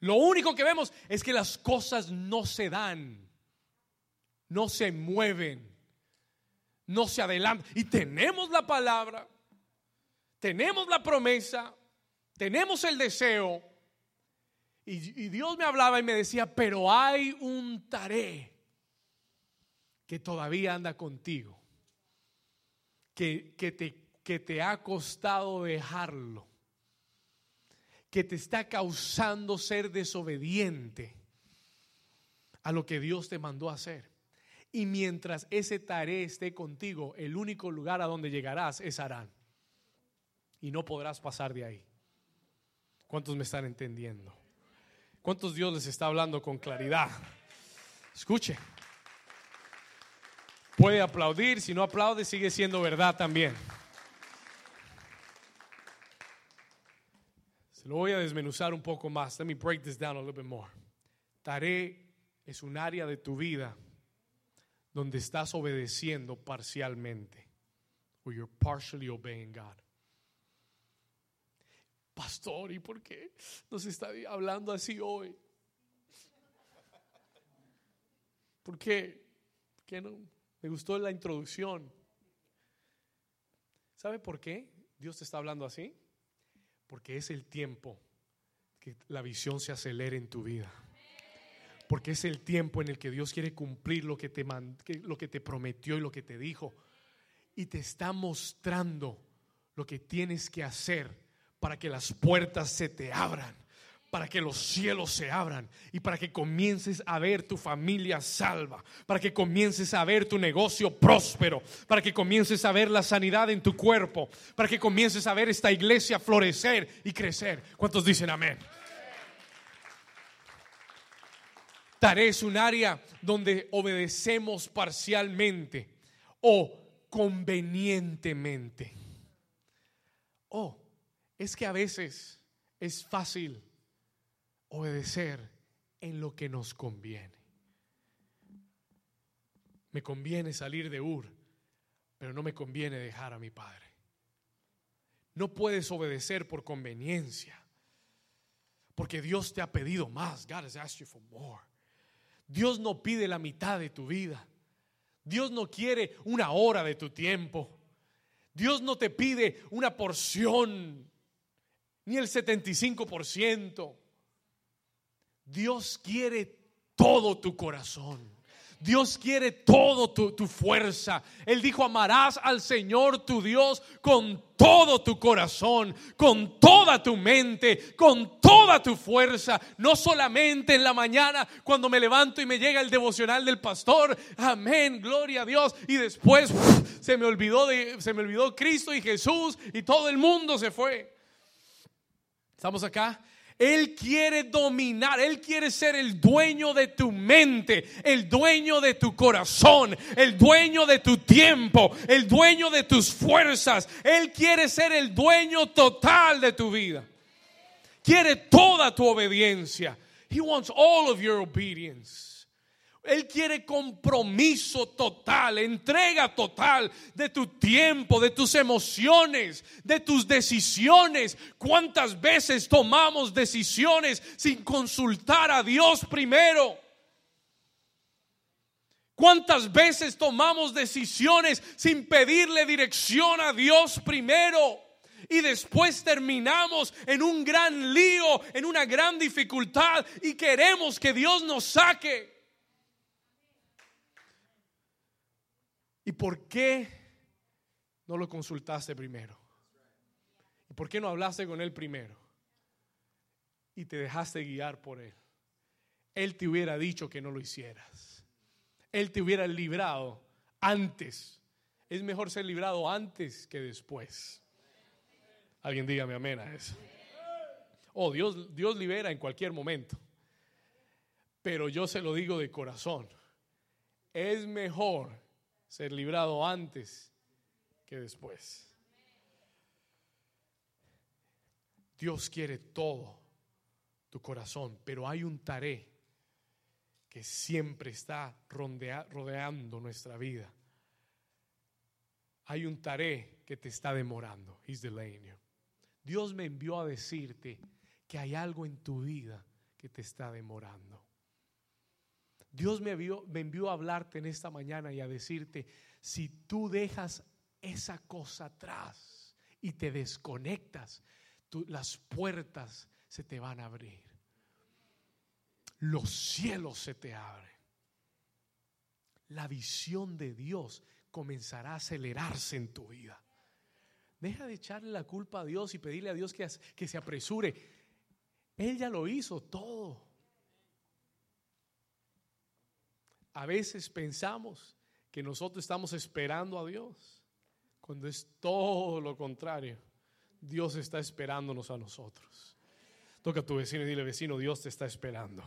Lo único que vemos es que las cosas no se dan, no se mueven, no se adelantan. Y tenemos la palabra, tenemos la promesa, tenemos el deseo. Y, Dios me hablaba y me decía, pero hay un taré que todavía anda contigo, que, que, te, que te ha costado dejarlo, que te está causando ser desobediente a lo que Dios te mandó hacer. Y mientras ese taré esté contigo, el único lugar a donde llegarás es Arán. Y no podrás pasar de ahí. ¿Cuántos me están entendiendo? ¿Cuántos Dios les está hablando con claridad? Escuche. Puede aplaudir, si no aplaude sigue siendo verdad también. Se lo voy a desmenuzar un poco más. Let me break this down a little bit more. Taré es un área de tu vida donde estás obedeciendo parcialmente. Or you're partially obeying God pastor, ¿y por qué nos está hablando así hoy? ¿Por qué? ¿Por no? Me gustó la introducción. ¿Sabe por qué Dios te está hablando así? Porque es el tiempo que la visión se acelere en tu vida. Porque es el tiempo en el que Dios quiere cumplir lo que te, lo que te prometió y lo que te dijo. Y te está mostrando lo que tienes que hacer para que las puertas se te abran, para que los cielos se abran y para que comiences a ver tu familia salva, para que comiences a ver tu negocio próspero, para que comiences a ver la sanidad en tu cuerpo, para que comiences a ver esta iglesia florecer y crecer. ¿Cuántos dicen amén? Tare es un área donde obedecemos parcialmente o convenientemente. Oh, es que a veces es fácil obedecer en lo que nos conviene. Me conviene salir de Ur, pero no me conviene dejar a mi padre. No puedes obedecer por conveniencia, porque Dios te ha pedido más. God has asked you for more. Dios no pide la mitad de tu vida. Dios no quiere una hora de tu tiempo. Dios no te pide una porción ni el 75%. Dios quiere todo tu corazón. Dios quiere todo tu, tu, fuerza. Él dijo, amarás al Señor tu Dios con todo tu corazón, con toda tu mente, con toda tu fuerza. No solamente en la mañana cuando me levanto y me llega el devocional del pastor. Amén, gloria a Dios. Y después se me olvidó de, se me olvidó Cristo y Jesús y todo el mundo se fue. ¿Estamos acá? Él quiere dominar, Él quiere ser el dueño de tu mente, el dueño de tu corazón, el dueño de tu tiempo, el dueño de tus fuerzas. Él quiere ser el dueño total de tu vida. Quiere toda tu obediencia. He wants all of your obedience. Él quiere compromiso total, entrega total de tu tiempo, de tus emociones, de tus decisiones. ¿Cuántas veces tomamos decisiones sin consultar a Dios primero? ¿Cuántas veces tomamos decisiones sin pedirle dirección a Dios primero? Y después terminamos en un gran lío, en una gran dificultad y queremos que Dios nos saque. ¿Y por qué no lo consultaste primero? ¿Y por qué no hablaste con él primero? Y te dejaste guiar por él. Él te hubiera dicho que no lo hicieras. Él te hubiera librado antes. Es mejor ser librado antes que después. Alguien dígame amén a eso. Oh, Dios, Dios libera en cualquier momento. Pero yo se lo digo de corazón. Es mejor ser librado antes que después. Dios quiere todo tu corazón, pero hay un taré que siempre está rodeando nuestra vida. Hay un taré que te está demorando. He's delaying you. Dios me envió a decirte que hay algo en tu vida que te está demorando. Dios me envió, a hablarte en esta mañana y a decirte, si tú dejas esa cosa atrás y te desconectas, las puertas se te van a abrir. Los cielos se te abren. La visión de Dios comenzará a acelerarse en tu vida. Deja de echarle la culpa a Dios y pedirle a Dios que, que se apresure. Él ya lo hizo todo. A veces pensamos que nosotros estamos esperando a Dios, cuando es todo lo contrario. Dios está esperándonos a nosotros. Toca a tu vecino y dile, vecino, Dios te está esperando.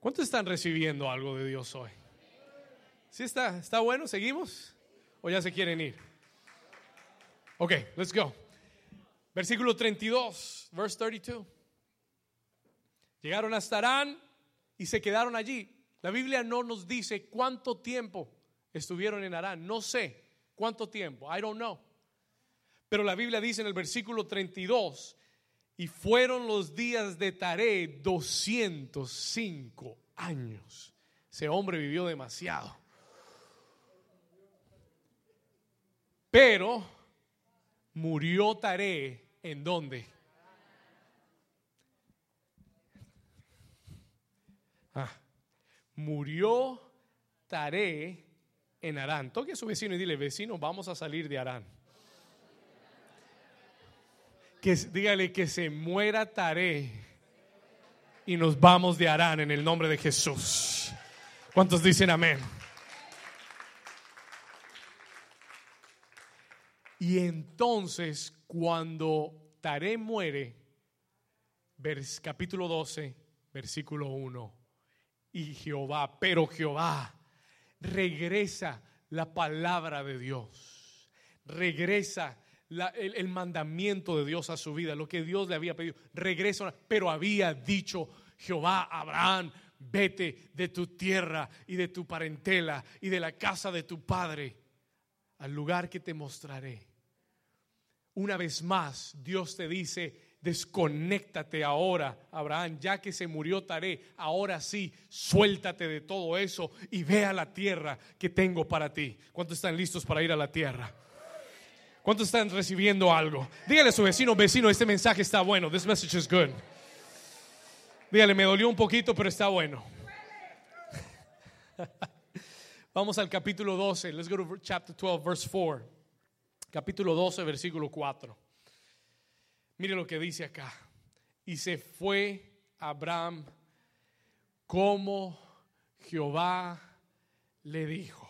¿Cuántos están recibiendo algo de Dios hoy? ¿Sí está, está bueno? ¿Seguimos? ¿O ya se quieren ir? Ok, let's go. Versículo 32, verse 32. Llegaron hasta Arán y se quedaron allí. La Biblia no nos dice cuánto tiempo estuvieron en Arán. No sé cuánto tiempo. I don't know. Pero la Biblia dice en el versículo 32, y fueron los días de Taré 205 años. Ese hombre vivió demasiado. Pero murió Taré en dónde? Murió Taré en Arán. Toque a su vecino y dile, vecino, vamos a salir de Arán. Que, dígale que se muera Taré y nos vamos de Arán en el nombre de Jesús. ¿Cuántos dicen amén? Y entonces cuando Taré muere, capítulo 12, versículo 1 y Jehová, pero Jehová regresa la palabra de Dios, regresa el, mandamiento de Dios a su vida, lo que Dios le había pedido, regresa, pero había dicho Jehová Abraham, vete de tu tierra y de tu parentela y de la casa de tu padre al lugar que te mostraré. Una vez más, Dios te dice, desconéctate ahora, Abraham, ya que se murió Taré, ahora sí, suéltate de todo eso y ve a la tierra que tengo para ti. ¿Cuántos están listos para ir a la tierra? ¿Cuántos están recibiendo algo? Dígale a su vecino, vecino, este mensaje está bueno. This message is good. Dígale, me dolió un poquito, pero está bueno. (laughs) Vamos al capítulo 12. Let's go to chapter 12, verse 4. Capítulo 12, versículo 4. Mire lo que dice acá. Y se fue Abraham como Jehová le dijo.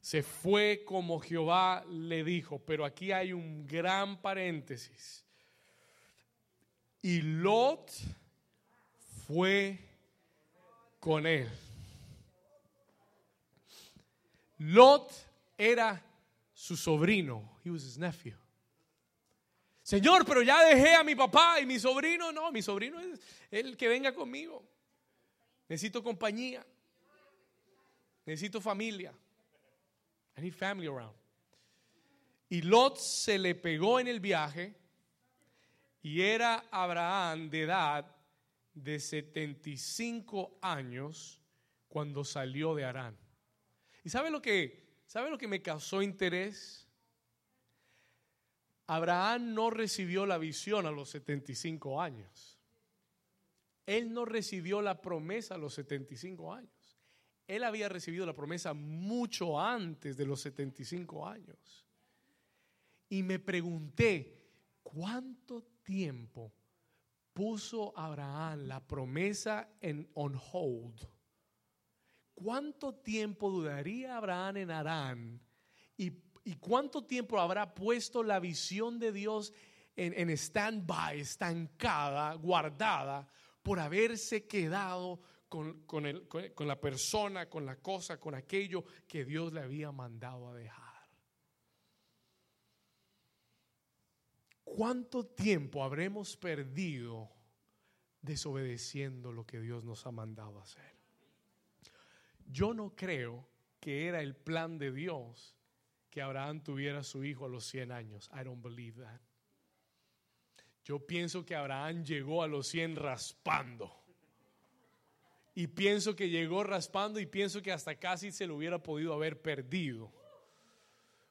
Se fue como Jehová le dijo. Pero aquí hay un gran paréntesis. Y Lot fue con él. Lot era su sobrino. He was his nephew. Señor, pero ya dejé a mi papá y mi sobrino. No, mi sobrino es el que venga conmigo. Necesito compañía. Necesito familia. I need family around. Y Lot se le pegó en el viaje y era Abraham de edad de 75 años cuando salió de Arán. ¿Y sabe lo que, sabe lo que me causó interés? Abraham no recibió la visión a los 75 años. Él no recibió la promesa a los 75 años. Él había recibido la promesa mucho antes de los 75 años. Y me pregunté, ¿cuánto tiempo puso Abraham la promesa en on hold? ¿Cuánto tiempo dudaría Abraham en Arán? ¿Y, cuánto tiempo habrá puesto la visión de Dios en, en stand-by, estancada, guardada, por haberse quedado con, con la persona, con la cosa, con aquello que Dios le había mandado a dejar? ¿Cuánto tiempo habremos perdido desobedeciendo lo que Dios nos ha mandado hacer? Yo no creo que era el plan de Dios que Abraham tuviera su hijo a los 100 años. I don't believe that. Yo pienso que Abraham llegó a los 100 raspando. Y pienso que llegó raspando y pienso que hasta casi se lo hubiera podido haber perdido.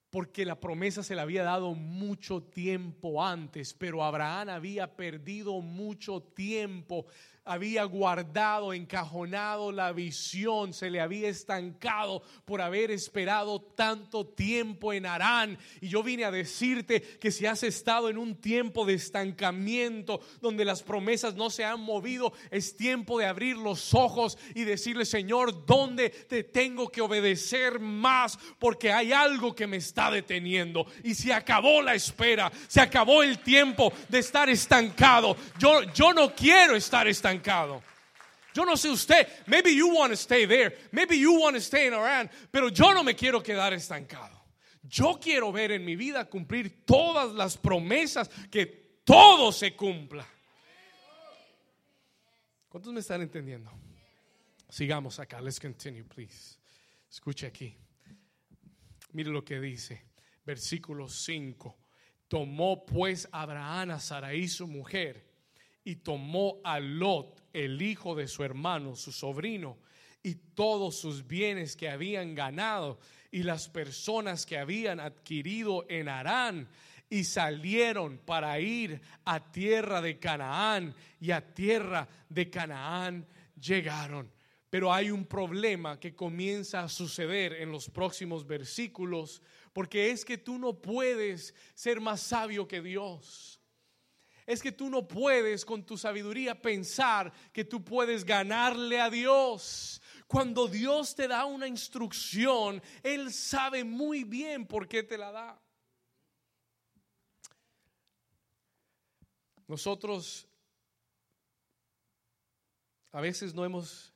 Porque la promesa se le había dado mucho tiempo antes, pero Abraham había perdido mucho tiempo había guardado, encajonado la visión, se le había estancado por haber esperado tanto tiempo en Arán. Y yo vine a decirte que si has estado en un tiempo de estancamiento donde las promesas no se han movido, es tiempo de abrir los ojos y decirle, Señor, ¿dónde te tengo que obedecer más? Porque hay algo que me está deteniendo. Y se acabó la espera, se acabó el tiempo de estar estancado. Yo, yo no quiero estar estancado Yo no sé usted, maybe you want to stay there, maybe you want to stay in Iran, pero yo no me quiero quedar estancado. Yo quiero ver en mi vida cumplir todas las promesas, que todo se cumpla. ¿Cuántos me están entendiendo? Sigamos acá, let's continue, please. Escuche aquí. Mire lo que dice, versículo 5. Tomó pues Abraham a Sarai su mujer y tomó a Lot, el hijo de su hermano, su sobrino, y todos sus bienes que habían ganado y las personas que habían adquirido en Arán y salieron para ir a tierra de Canaán y a tierra de Canaán llegaron. Pero hay un problema que comienza a suceder en los próximos versículos, porque es que tú no puedes ser más sabio que Dios es que tú no puedes con tu sabiduría pensar que tú puedes ganarle a Dios. Cuando Dios te da una instrucción, Él sabe muy bien por qué te la da. Nosotros a veces no hemos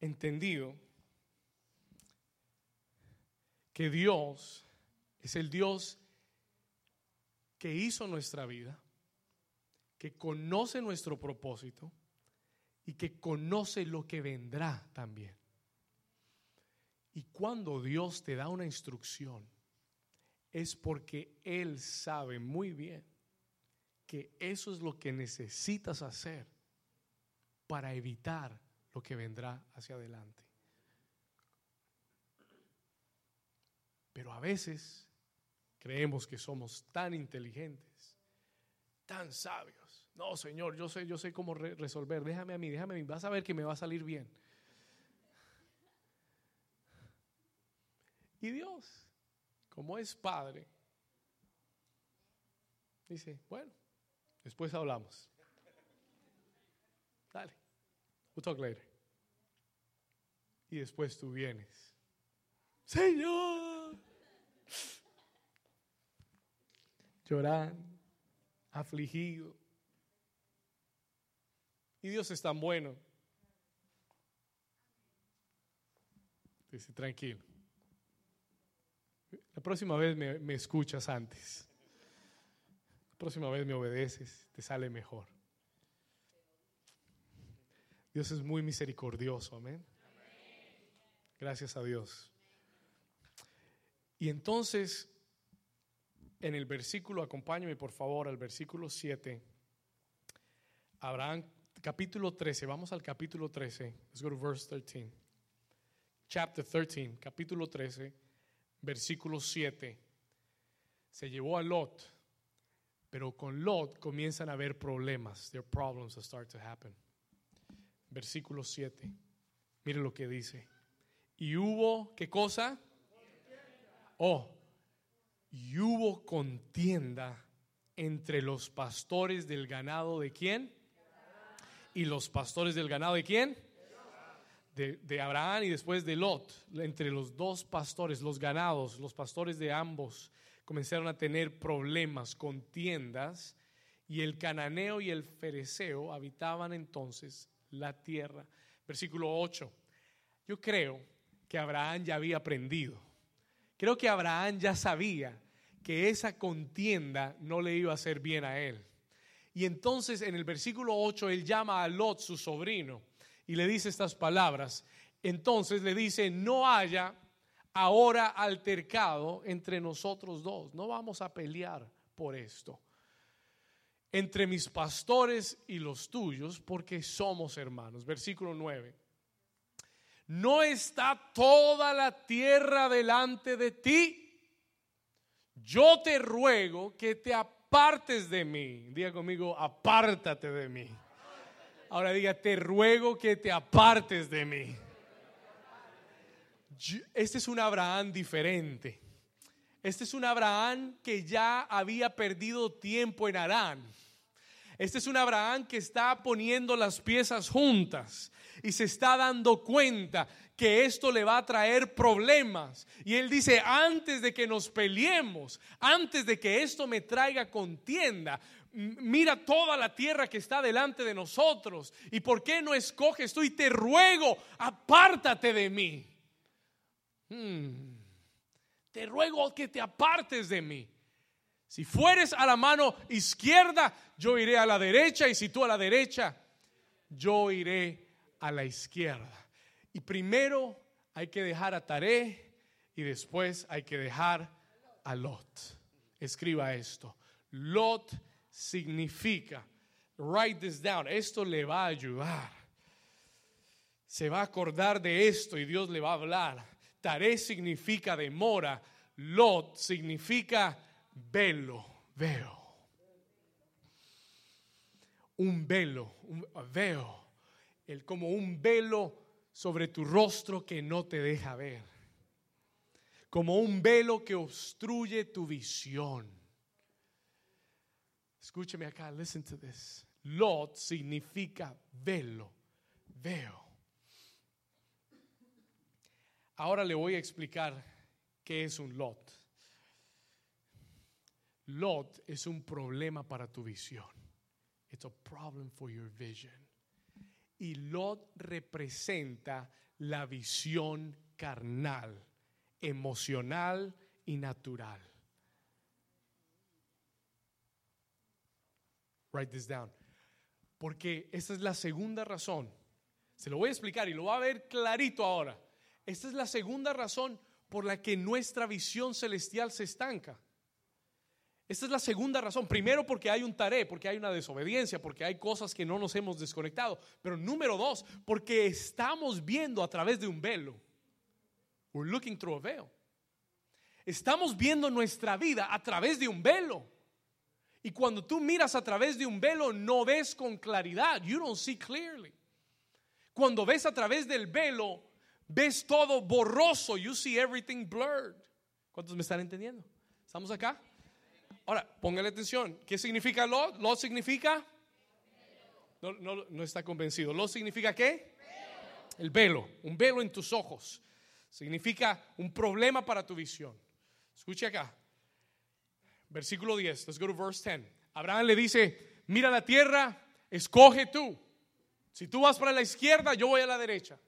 entendido que Dios es el Dios que hizo nuestra vida que conoce nuestro propósito y que conoce lo que vendrá también. Y cuando Dios te da una instrucción, es porque Él sabe muy bien que eso es lo que necesitas hacer para evitar lo que vendrá hacia adelante. Pero a veces creemos que somos tan inteligentes, tan sabios No, Señor, yo sé, yo sé cómo resolver. Déjame a mí, déjame a mí. Vas a ver que me va a salir bien. Y Dios, como es Padre, dice, bueno, después hablamos. Dale, we'll talk later. Y después tú vienes. Señor. Llorando, afligido. Y Dios es tan bueno. Dice, tranquilo. La próxima vez me, escuchas antes. La próxima vez me obedeces, te sale mejor. Dios es muy misericordioso, amén. Gracias a Dios. Y entonces, en el versículo, acompáñame por favor al versículo 7, Abraham, capítulo 13, vamos al capítulo 13, let's go to verse 13. Chapter 13, capítulo 13, versículo 7. Se llevó a Lot, pero con Lot comienzan a haber problemas. There are problems that start to happen. Versículo 7. Mire lo que dice. Y hubo, ¿qué cosa? Oh, y hubo contienda entre los pastores del ganado de quién? Y los pastores del ganado de quién? De, de, Abraham y después de Lot, entre los dos pastores, los ganados, los pastores de ambos, comenzaron a tener problemas, contiendas, y el cananeo y el fereceo habitaban entonces la tierra. Versículo 8. Yo creo que Abraham ya había aprendido. Creo que Abraham ya sabía que esa contienda no le iba a hacer bien a él. Y entonces en el versículo 8 él llama a Lot, su sobrino, y le dice estas palabras. Entonces le dice, no haya ahora altercado entre nosotros dos, no vamos a pelear por esto. Entre mis pastores y los tuyos, porque somos hermanos. Versículo 9 no está toda la tierra delante de ti. Yo te ruego que te apartes de mí. Diga conmigo, apártate de mí. Ahora diga, te ruego que te apartes de mí. Este es un Abraham diferente. Este es un Abraham que ya había perdido tiempo en Arán. Este es un Abraham que está poniendo las piezas juntas y se está dando cuenta que esto le va a traer problemas. Y él dice, antes de que nos peleemos, antes de que esto me traiga contienda, mira toda la tierra que está delante de nosotros. ¿Y por qué no escoges tú? Y te ruego, apártate de mí. Hmm. Te ruego que te apartes de mí. Si fueres a la mano izquierda, yo iré a la derecha. Y si tú a la derecha, yo iré a la izquierda. Y primero hay que dejar a Taré y después hay que dejar a Lot. Escriba esto. Lot significa, write this down, esto le va a ayudar. Se va a acordar de esto y Dios le va a hablar. Taré significa demora, Lot significa velo, veo. Un velo, un veo el, como un velo sobre tu rostro que no te deja ver, como un velo que obstruye tu visión. Escúcheme acá, listen to this. Lot significa velo, veo. Ahora le voy a explicar qué es un lot. Lot es un problema para tu visión. It's a problem for your vision y Lot representa la visión carnal, emocional y natural. Write this down. Porque esta es la segunda razón. Se lo voy a explicar y lo va a ver clarito ahora. Esta es la segunda razón por la que nuestra visión celestial se estanca. Esta es la segunda razón. Primero porque hay un taré, porque hay una desobediencia, porque hay cosas que no nos hemos desconectado. Pero número dos, porque estamos viendo a través de un velo. We're looking through a veil. Estamos viendo nuestra vida a través de un velo. Y cuando tú miras a través de un velo, no ves con claridad. You don't see clearly. Cuando ves a través del velo, ves todo borroso. You see everything blurred. ¿Cuántos me están entendiendo? ¿Estamos acá? Ahora, póngale atención. ¿Qué significa lo? Lo significa. No, no, no está convencido. ¿Lo significa qué? El velo. Un velo en tus ojos. Significa un problema para tu visión. Escuche acá. Versículo 10. Let's go to verse 10. Abraham le dice: Mira la tierra, escoge tú. Si tú vas para la izquierda, yo voy a la derecha.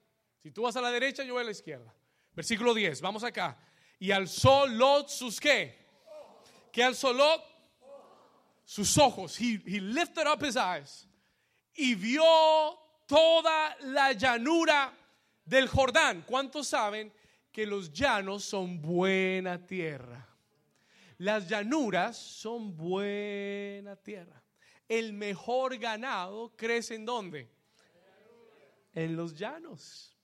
Si tú vas a la derecha, yo voy a la izquierda. Versículo 10. Vamos acá. Y alzó Lot sus qué? ¿Qué alzó Lot? Sus ojos. He, he lifted up his eyes. Y vio toda la llanura del Jordán. ¿Cuántos saben que los llanos son buena tierra? Las llanuras son buena tierra. El mejor ganado crece en dónde? En los llanos.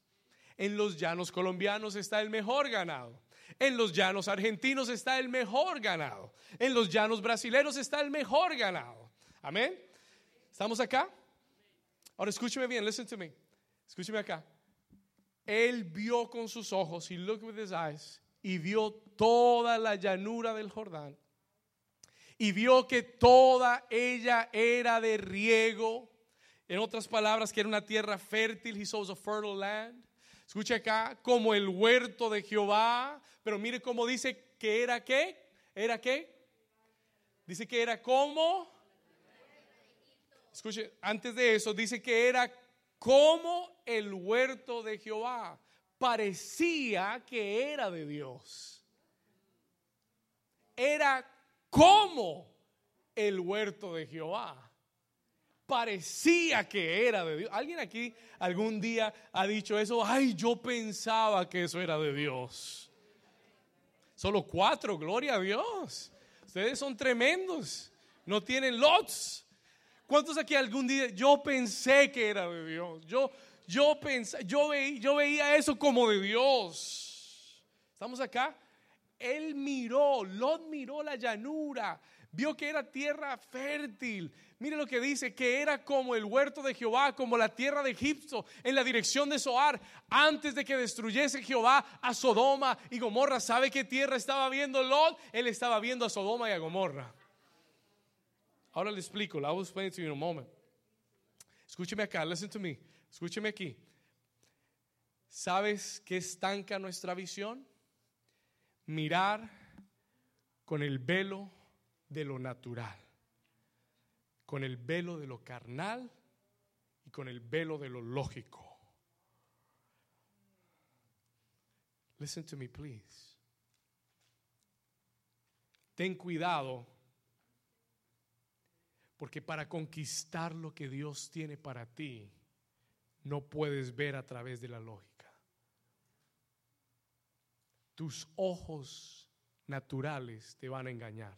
En los llanos colombianos está el mejor ganado. En los llanos argentinos está el mejor ganado. En los llanos brasileños está el mejor ganado. Amén. ¿Estamos acá? Ahora escúcheme bien, listen to me. Escúcheme acá. Él vio con sus ojos, he looked with his eyes, y vio toda la llanura del Jordán. Y vio que toda ella era de riego. En otras palabras, que era una tierra fértil. He saw a fertile land. Escucha acá, como el huerto de Jehová. Pero mire cómo dice que era qué. ¿Era qué? Dice que era como. Escuche, antes de eso dice que era como el huerto de Jehová. Parecía que era de Dios era como el huerto de Jehová. Parecía que era de Dios. ¿Alguien aquí algún día ha dicho eso? Ay, yo pensaba que eso era de Dios. Solo cuatro, gloria a Dios. Ustedes son tremendos. No tienen lots. ¿Cuántos aquí algún día yo pensé que era de Dios? Yo, yo, pensé, yo, yo veía eso como de Dios. ¿Estamos acá? Él miró, Lot miró la llanura, vio que era tierra fértil. Mire lo que dice, que era como el huerto de Jehová, como la tierra de Egipto, en la dirección de Soar, antes de que destruyese Jehová a Sodoma y Gomorra. ¿Sabe qué tierra estaba viendo Lot? Él estaba viendo a Sodoma y a Gomorra. Ahora le explico, voy a explain to you in a moment. Escúcheme acá, listen to me. Escúcheme aquí. ¿Sabes qué estanca nuestra visión? mirar con el velo de lo natural, con el velo de lo carnal y con el velo de lo lógico. Listen to me, please. Ten cuidado, porque para conquistar lo que Dios tiene para ti, no puedes ver a través de la lógica tus ojos naturales te van a engañar.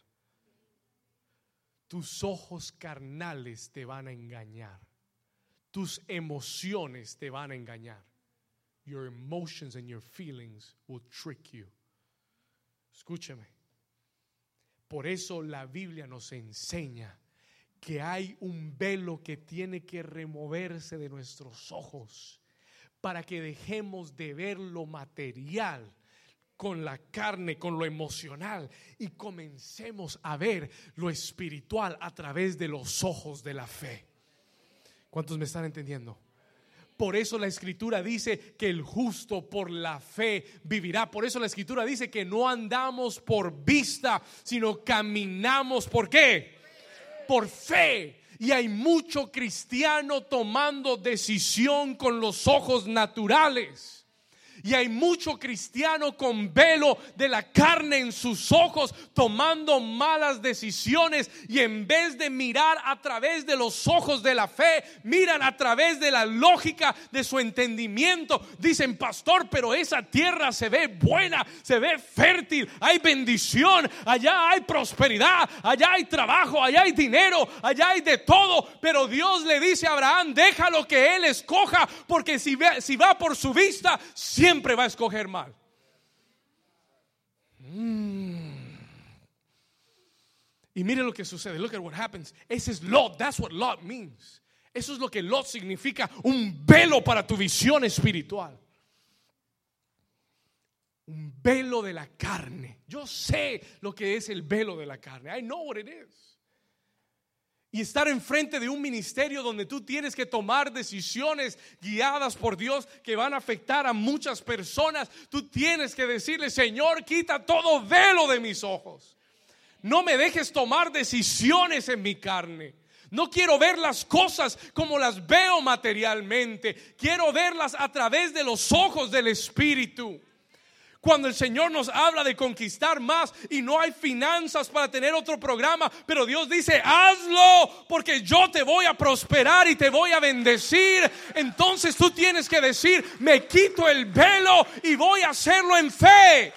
Tus ojos carnales te van a engañar. Tus emociones te van a engañar. Your emotions and your feelings will trick you. Escúchame. Por eso la Biblia nos enseña que hay un velo que tiene que removerse de nuestros ojos para que dejemos de ver lo material con la carne, con lo emocional y comencemos a ver lo espiritual a través de los ojos de la fe. ¿Cuántos me están entendiendo? Por eso la escritura dice que el justo por la fe vivirá. Por eso la escritura dice que no andamos por vista, sino caminamos por qué? Por fe. Y hay mucho cristiano tomando decisión con los ojos naturales y hay mucho cristiano con velo de la carne en sus ojos tomando malas decisiones y en vez de mirar a través de los ojos de la fe, miran a través de la lógica de su entendimiento. Dicen, pastor, pero esa tierra se ve buena, se ve fértil, hay bendición, allá hay prosperidad, allá hay trabajo, allá hay dinero, allá hay de todo. Pero Dios le dice a Abraham, déjalo que él escoja, porque si, si va por su vista, siempre siempre va a escoger mal. Mm. Y mire lo que sucede. Look at what happens. Ese es Lot. That's what Lot means. Eso es lo que Lot significa. Un velo para tu visión espiritual. Un velo de la carne. Yo sé lo que es el velo de la carne. I know what it is y estar enfrente de un ministerio donde tú tienes que tomar decisiones guiadas por Dios que van a afectar a muchas personas, tú tienes que decirle, Señor, quita todo velo de mis ojos. No me dejes tomar decisiones en mi carne. No quiero ver las cosas como las veo materialmente. Quiero verlas a través de los ojos del Espíritu. Cuando el Señor nos habla de conquistar más y no hay finanzas para tener otro programa, pero Dios dice, hazlo porque yo te voy a prosperar y te voy a bendecir. Entonces tú tienes que decir, me quito el velo y voy a hacerlo en fe.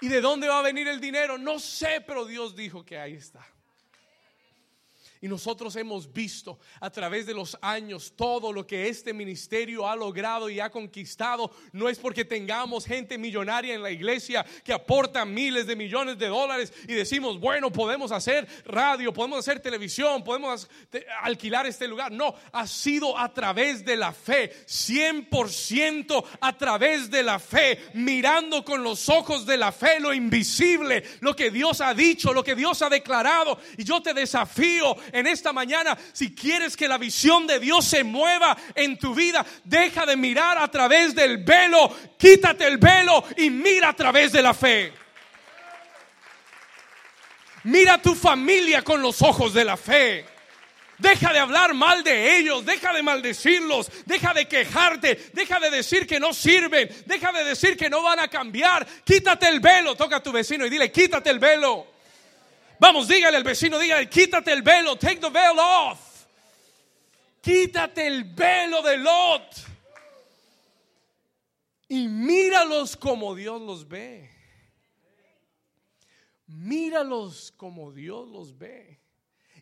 ¿Y de dónde va a venir el dinero? No sé, pero Dios dijo que ahí está. Y nosotros hemos visto a través de los años todo lo que este ministerio ha logrado y ha conquistado. No es porque tengamos gente millonaria en la iglesia que aporta miles de millones de dólares y decimos, bueno, podemos hacer radio, podemos hacer televisión, podemos alquilar este lugar. No, ha sido a través de la fe, 100% a través de la fe, mirando con los ojos de la fe lo invisible, lo que Dios ha dicho, lo que Dios ha declarado. Y yo te desafío en esta mañana, si quieres que la visión de Dios se mueva en tu vida, deja de mirar a través del velo, quítate el velo y mira a través de la fe. Mira a tu familia con los ojos de la fe. Deja de hablar mal de ellos, deja de maldecirlos, deja de quejarte, deja de decir que no sirven, deja de decir que no van a cambiar. Quítate el velo, toca a tu vecino y dile, quítate el velo. Vamos, dígale al vecino, dígale, quítate el velo, take the veil off. Quítate el velo de Lot. Y míralos como Dios los ve. Míralos como Dios los ve.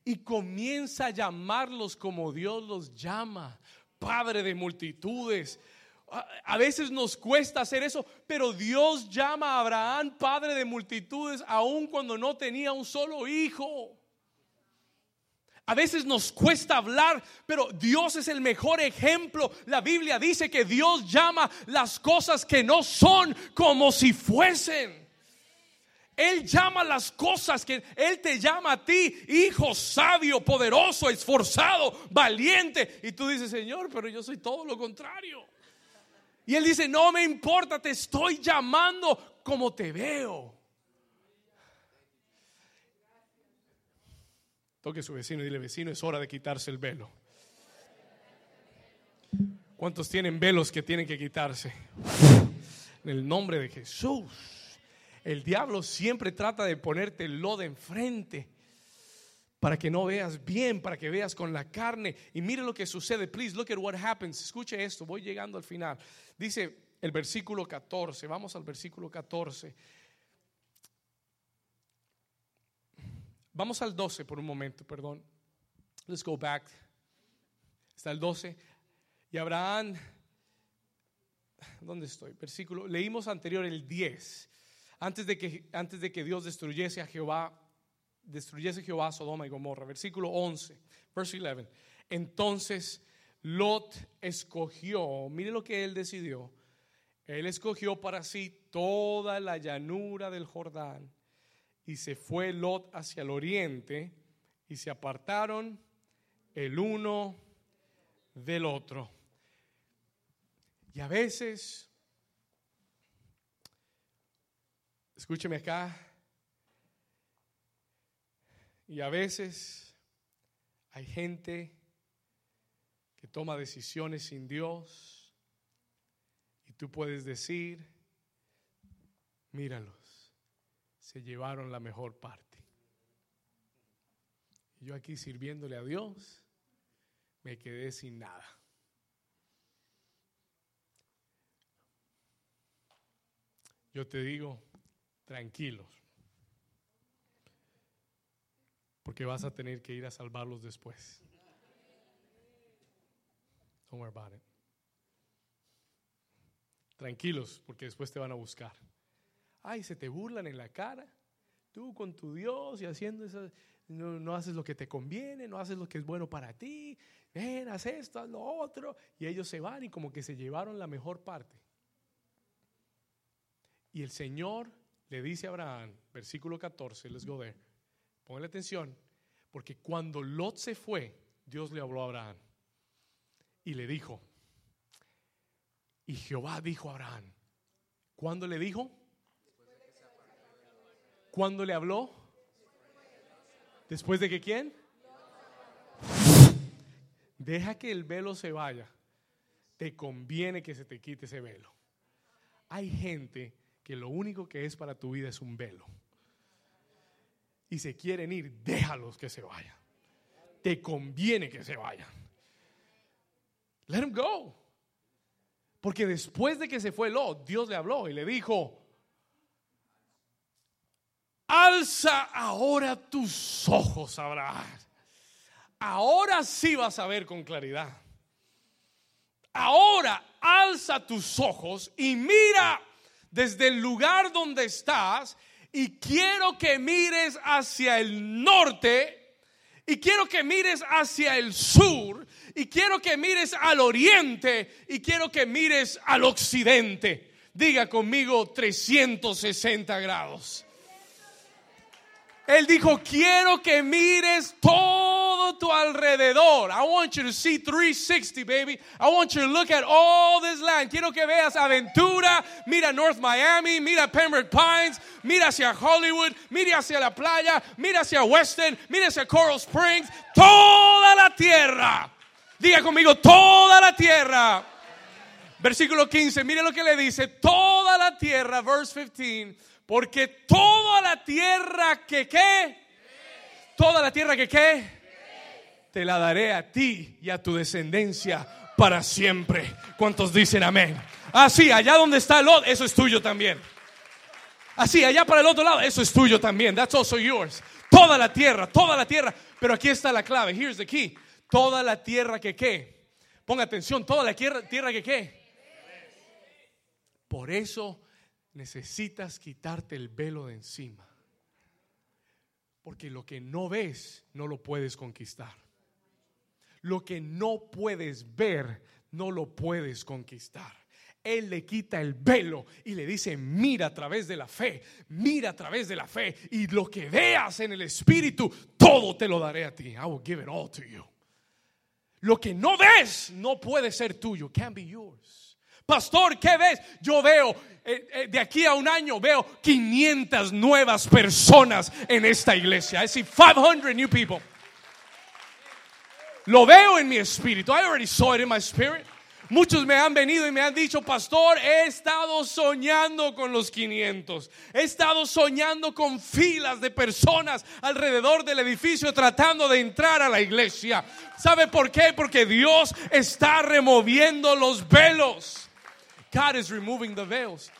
Y comienza a llamarlos como Dios los llama. Padre de multitudes, a veces nos cuesta hacer eso, pero Dios llama a Abraham padre de multitudes aun cuando no tenía un solo hijo. A veces nos cuesta hablar, pero Dios es el mejor ejemplo. La Biblia dice que Dios llama las cosas que no son como si fuesen. Él llama las cosas que Él te llama a ti, hijo sabio, poderoso, esforzado, valiente. Y tú dices, Señor, pero yo soy todo lo contrario. Y él dice, no me importa, te estoy llamando como te veo. Toque a su vecino y dile, vecino, es hora de quitarse el velo. ¿Cuántos tienen velos que tienen que quitarse? En el nombre de Jesús. El diablo siempre trata de ponerte el lodo enfrente para que no veas bien, para que veas con la carne. Y mire lo que sucede. Please look at what happens. Escuche esto, voy llegando al final. Dice el versículo 14, vamos al versículo 14. Vamos al 12 por un momento, perdón. Let's go back. Está el 12. Y Abraham, ¿dónde estoy? Versículo, leímos anterior el 10. Antes de que, antes de que Dios destruyese a Jehová, destruyese Jehová Sodoma y Gomorra. Versículo 11, verse 11. Entonces Lot escogió, mire lo que él decidió. Él escogió para sí toda la llanura del Jordán y se fue Lot hacia el oriente y se apartaron el uno del otro. Y a veces, escúcheme acá, y a veces hay gente que toma decisiones sin Dios y tú puedes decir, míralos, se llevaron la mejor parte. Y yo aquí sirviéndole a Dios, me quedé sin nada. Yo te digo, tranquilos porque vas a tener que ir a salvarlos después. Don't worry about it. Tranquilos, porque después te van a buscar. Ay, se te burlan en la cara. Tú con tu Dios y haciendo eso, no, no haces lo que te conviene, no haces lo que es bueno para ti, ven, haz esto, haz lo otro. Y ellos se van y como que se llevaron la mejor parte. Y el Señor le dice a Abraham, versículo 14, let's go there. Ponle atención, porque cuando Lot se fue, Dios le habló a Abraham y le dijo, y Jehová dijo a Abraham, ¿cuándo le dijo? ¿Cuándo le habló? ¿Después de que quién? Deja que el velo se vaya. Te conviene que se te quite ese velo. Hay gente que lo único que es para tu vida es un velo. Y se quieren ir, déjalos que se vayan. Te conviene que se vayan. Let them go. Porque después de que se fue Lot, Dios le habló y le dijo, alza ahora tus ojos, Abraham. Ahora sí vas a ver con claridad. Ahora alza tus ojos y mira desde el lugar donde estás y quiero que mires hacia el norte y quiero que mires hacia el sur y quiero que mires al oriente y quiero que mires al occidente. Diga conmigo 360 grados. Él dijo, quiero que mires todo I want you to see 360, baby. I want you to look at all this land. Quiero que veas Aventura, mira North Miami, mira Pembroke Pines, mira hacia Hollywood, mira hacia la playa, mira hacia Weston, mira hacia Coral Springs. Toda la tierra. Diga conmigo, toda la tierra. Versículo 15, mire lo que le dice, toda la tierra, verse 15 porque toda la tierra que qué, toda la tierra que qué, te la daré a ti y a tu descendencia para siempre. ¿Cuántos dicen amén? Así, ah, allá donde está el otro, eso es tuyo también. Así, ah, allá para el otro lado, eso es tuyo también. That's also yours. Toda la tierra, toda la tierra. Pero aquí está la clave. Here's the key. Toda la tierra que qué. Ponga atención, toda la tierra, tierra que qué. Por eso necesitas quitarte el velo de encima. Porque lo que no ves no lo puedes conquistar. Lo que no puedes ver no lo puedes conquistar. Él le quita el velo y le dice, mira a través de la fe, mira a través de la fe y lo que veas en el Espíritu, todo te lo daré a ti. I will give it all to you. Lo que no ves no puede ser tuyo, can be yours. Pastor, ¿qué ves? Yo veo, eh, eh, de aquí a un año veo 500 nuevas personas en esta iglesia. I see 500 new people. Lo veo en mi espíritu. I already saw it in my spirit. Muchos me han venido y me han dicho, pastor, he estado soñando con los 500. He estado soñando con filas de personas alrededor del edificio tratando de entrar a la iglesia. ¿Sabe por qué? Porque Dios está removiendo los velos. God is removing the veils.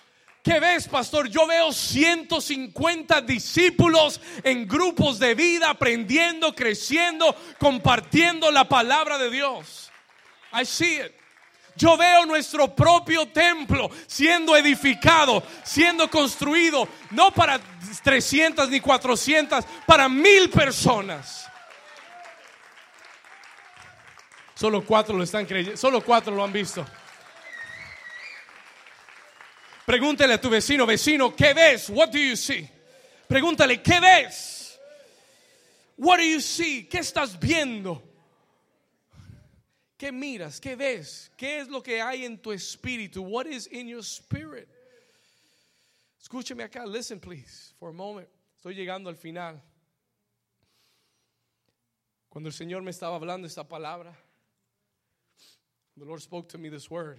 ¿Qué ves, pastor? Yo veo 150 discípulos en grupos de vida, aprendiendo, creciendo, compartiendo la palabra de Dios. I see it. Yo veo nuestro propio templo siendo edificado, siendo construido, no para 300 ni 400, para mil personas. Solo cuatro lo están creyendo, solo cuatro lo han visto. Pregúntale a tu vecino, vecino, ¿qué ves? What do you see? Pregúntale, ¿qué ves? What do you see? ¿Qué estás viendo? ¿Qué miras? ¿Qué ves? ¿Qué es lo que hay en tu espíritu? What is in your spirit? Escúcheme acá, listen please, for a moment. Estoy llegando al final. Cuando el Señor me estaba hablando esta palabra, the Lord spoke to me this word.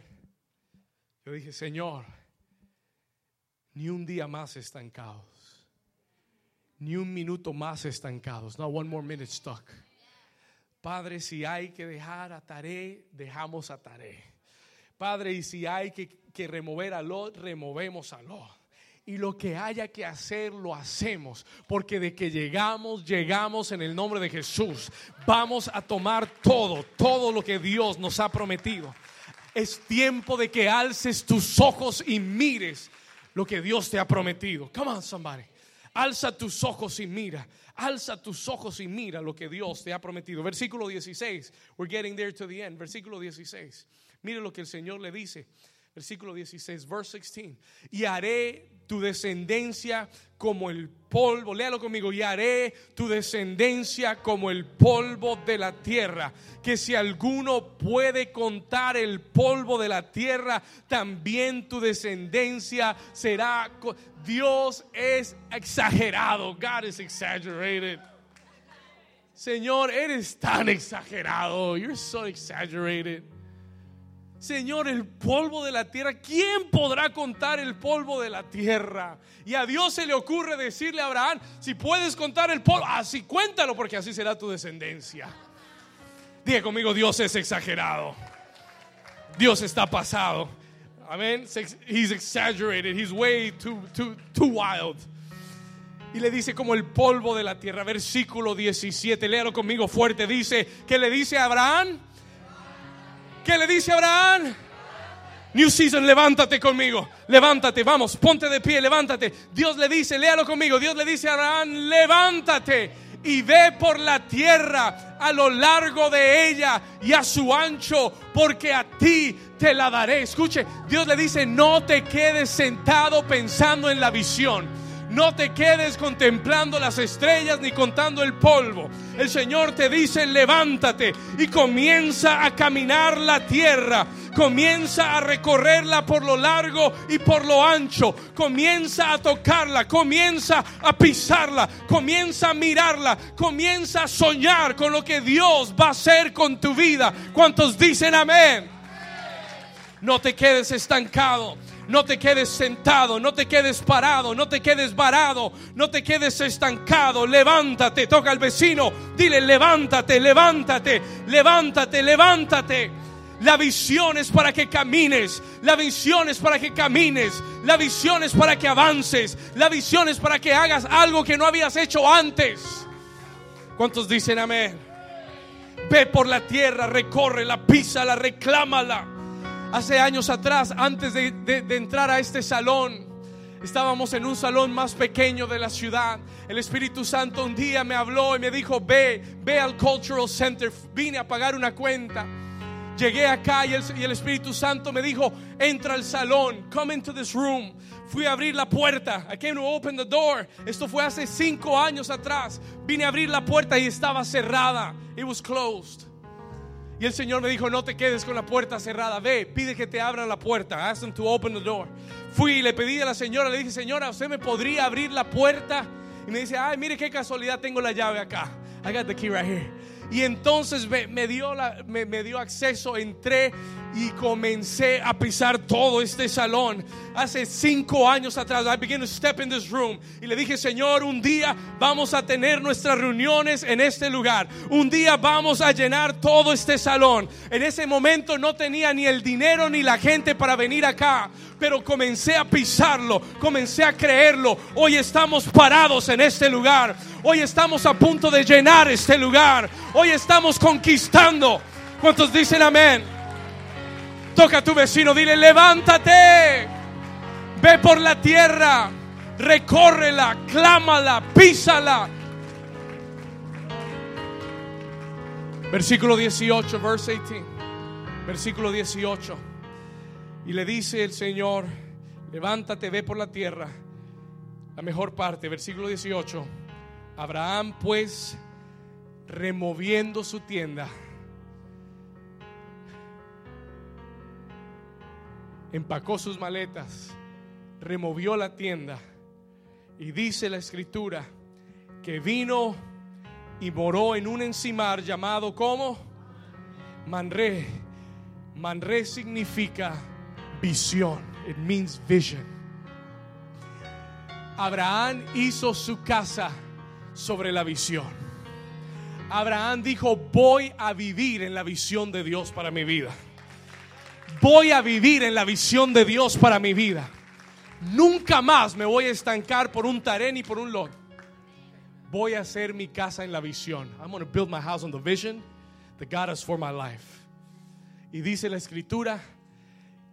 Yo dije, Señor, ni un día más estancados. Ni un minuto más estancados. No one more minute stuck. Padre, si hay que dejar a Taré, dejamos a Taré. Padre, y si hay que, que remover a Lot, removemos a Lot. Y lo que haya que hacer, lo hacemos. Porque de que llegamos, llegamos en el nombre de Jesús. Vamos a tomar todo, todo lo que Dios nos ha prometido. Es tiempo de que alces tus ojos y mires lo que Dios te ha prometido. Come on, somebody. Alza tus ojos y mira. Alza tus ojos y mira lo que Dios te ha prometido. Versículo 16. We're getting there to the end. Versículo 16. Mire lo que el Señor le dice. Versículo 16, verse 16. Y haré tu descendencia como el polvo. Léalo conmigo. Y haré tu descendencia como el polvo de la tierra. Que si alguno puede contar el polvo de la tierra, también tu descendencia será. Dios es exagerado. God is exaggerated. Señor, eres tan exagerado. You're so exaggerated. Señor, el polvo de la tierra, ¿quién podrá contar el polvo de la tierra? Y a Dios se le ocurre decirle a Abraham, si puedes contar el polvo, así cuéntalo porque así será tu descendencia. Diga conmigo, Dios es exagerado. Dios está pasado. Amén. He's exaggerated. He's way too, too, too wild. Y le dice como el polvo de la tierra. Versículo 17. Léalo conmigo fuerte. Dice que le dice a Abraham ¿Qué le dice Abraham? New Season, levántate conmigo, levántate, vamos, ponte de pie, levántate. Dios le dice, léalo conmigo, Dios le dice a Abraham, levántate y ve por la tierra a lo largo de ella y a su ancho, porque a ti te la daré. Escuche, Dios le dice, no te quedes sentado pensando en la visión. No te quedes contemplando las estrellas ni contando el polvo. El Señor te dice, levántate y comienza a caminar la tierra. Comienza a recorrerla por lo largo y por lo ancho. Comienza a tocarla, comienza a pisarla, comienza a mirarla, comienza a soñar con lo que Dios va a hacer con tu vida. ¿Cuántos dicen amén? No te quedes estancado. No te quedes sentado, no te quedes parado, no te quedes varado, no te quedes estancado. Levántate, toca al vecino, dile levántate, levántate, levántate, levántate. La visión es para que camines, la visión es para que camines, la visión es para que avances, la visión es para que hagas algo que no habías hecho antes. ¿Cuántos dicen amén? Ve por la tierra, recorre la písala, reclámala. Hace años atrás, antes de, entrar a este salón, Estábamos en un salón más pequeño de la ciudad. El Espíritu Santo un día me habló y me dijo, ve, ve al Cultural Center. Vine a pagar una cuenta. Llegué acá y el, y el, Espíritu Santo me dijo, entra al salón, come into this room. Fui a abrir la puerta. I came to open the door. Esto fue hace cinco años atrás. Vine a abrir la puerta y estaba cerrada. It was closed. Y el Señor me dijo, no te quedes con la puerta cerrada, ve, pide que te abran la puerta. Ask them to open the door. Fui y le pedí a la señora, le dije, señora, ¿usted me podría abrir la puerta? Y me dice, ay, mire qué casualidad, tengo la llave acá. I got the key right here. Y entonces me, dio, la, me, me dio acceso, entré y comencé a pisar todo este salón. Hace cinco años atrás, I began to step in this room y le dije, Señor, un día vamos a tener nuestras reuniones en este lugar. Un día vamos a llenar todo este salón. En ese momento no tenía ni el dinero ni la gente para venir acá, pero comencé a pisarlo, comencé a creerlo. Hoy estamos parados en este lugar. Hoy estamos a punto de llenar este lugar. Hoy estamos conquistando. ¿Cuántos dicen amén? Toca a tu vecino, dile, levántate, ve por la tierra, recórrela, clámala, písala. Versículo 18, verse 18. Versículo 18. Y le dice el Señor, levántate, ve por la tierra. La mejor parte, versículo 18. Abraham pues, removiendo su tienda, empacó sus maletas, removió la tienda y dice la escritura que vino y moró en un encimar llamado como Manré. Manré significa visión. It means vision. Abraham hizo su casa sobre la visión. Abraham dijo, voy a vivir en la visión de Dios para mi vida voy a vivir en la visión de Dios para mi vida. Nunca más me voy a estancar por un tarén y por un lot. Voy a hacer mi casa en la visión. I'm going to build my house on the vision that God has for my life. Y dice la escritura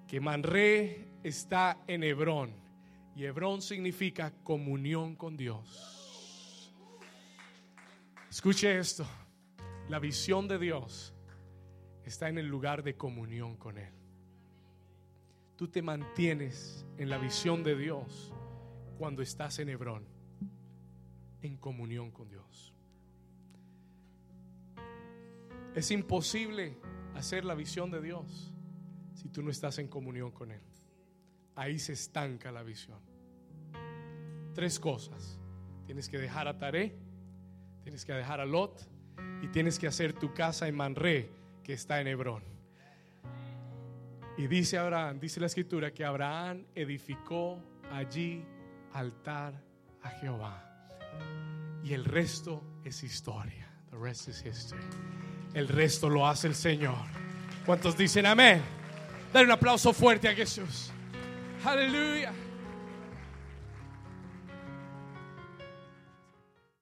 que Manré está en Hebrón Y Hebrón significa comunión con Dios. Escuche esto. La visión de Dios está en el lugar de comunión con Él. Tú te mantienes en la visión de Dios cuando estás en Hebrón, en comunión con Dios. Es imposible hacer la visión de Dios si tú no estás en comunión con Él. Ahí se estanca la visión. Tres cosas. Tienes que dejar a Taré, tienes que dejar a Lot y tienes que hacer tu casa en Manré, que está en Hebrón. Y dice Abraham, dice la escritura, que Abraham edificó allí altar a Jehová. Y el resto es historia. The rest is history. El resto lo hace el Señor. ¿Cuántos dicen amén? Dale un aplauso fuerte a Jesús. Aleluya.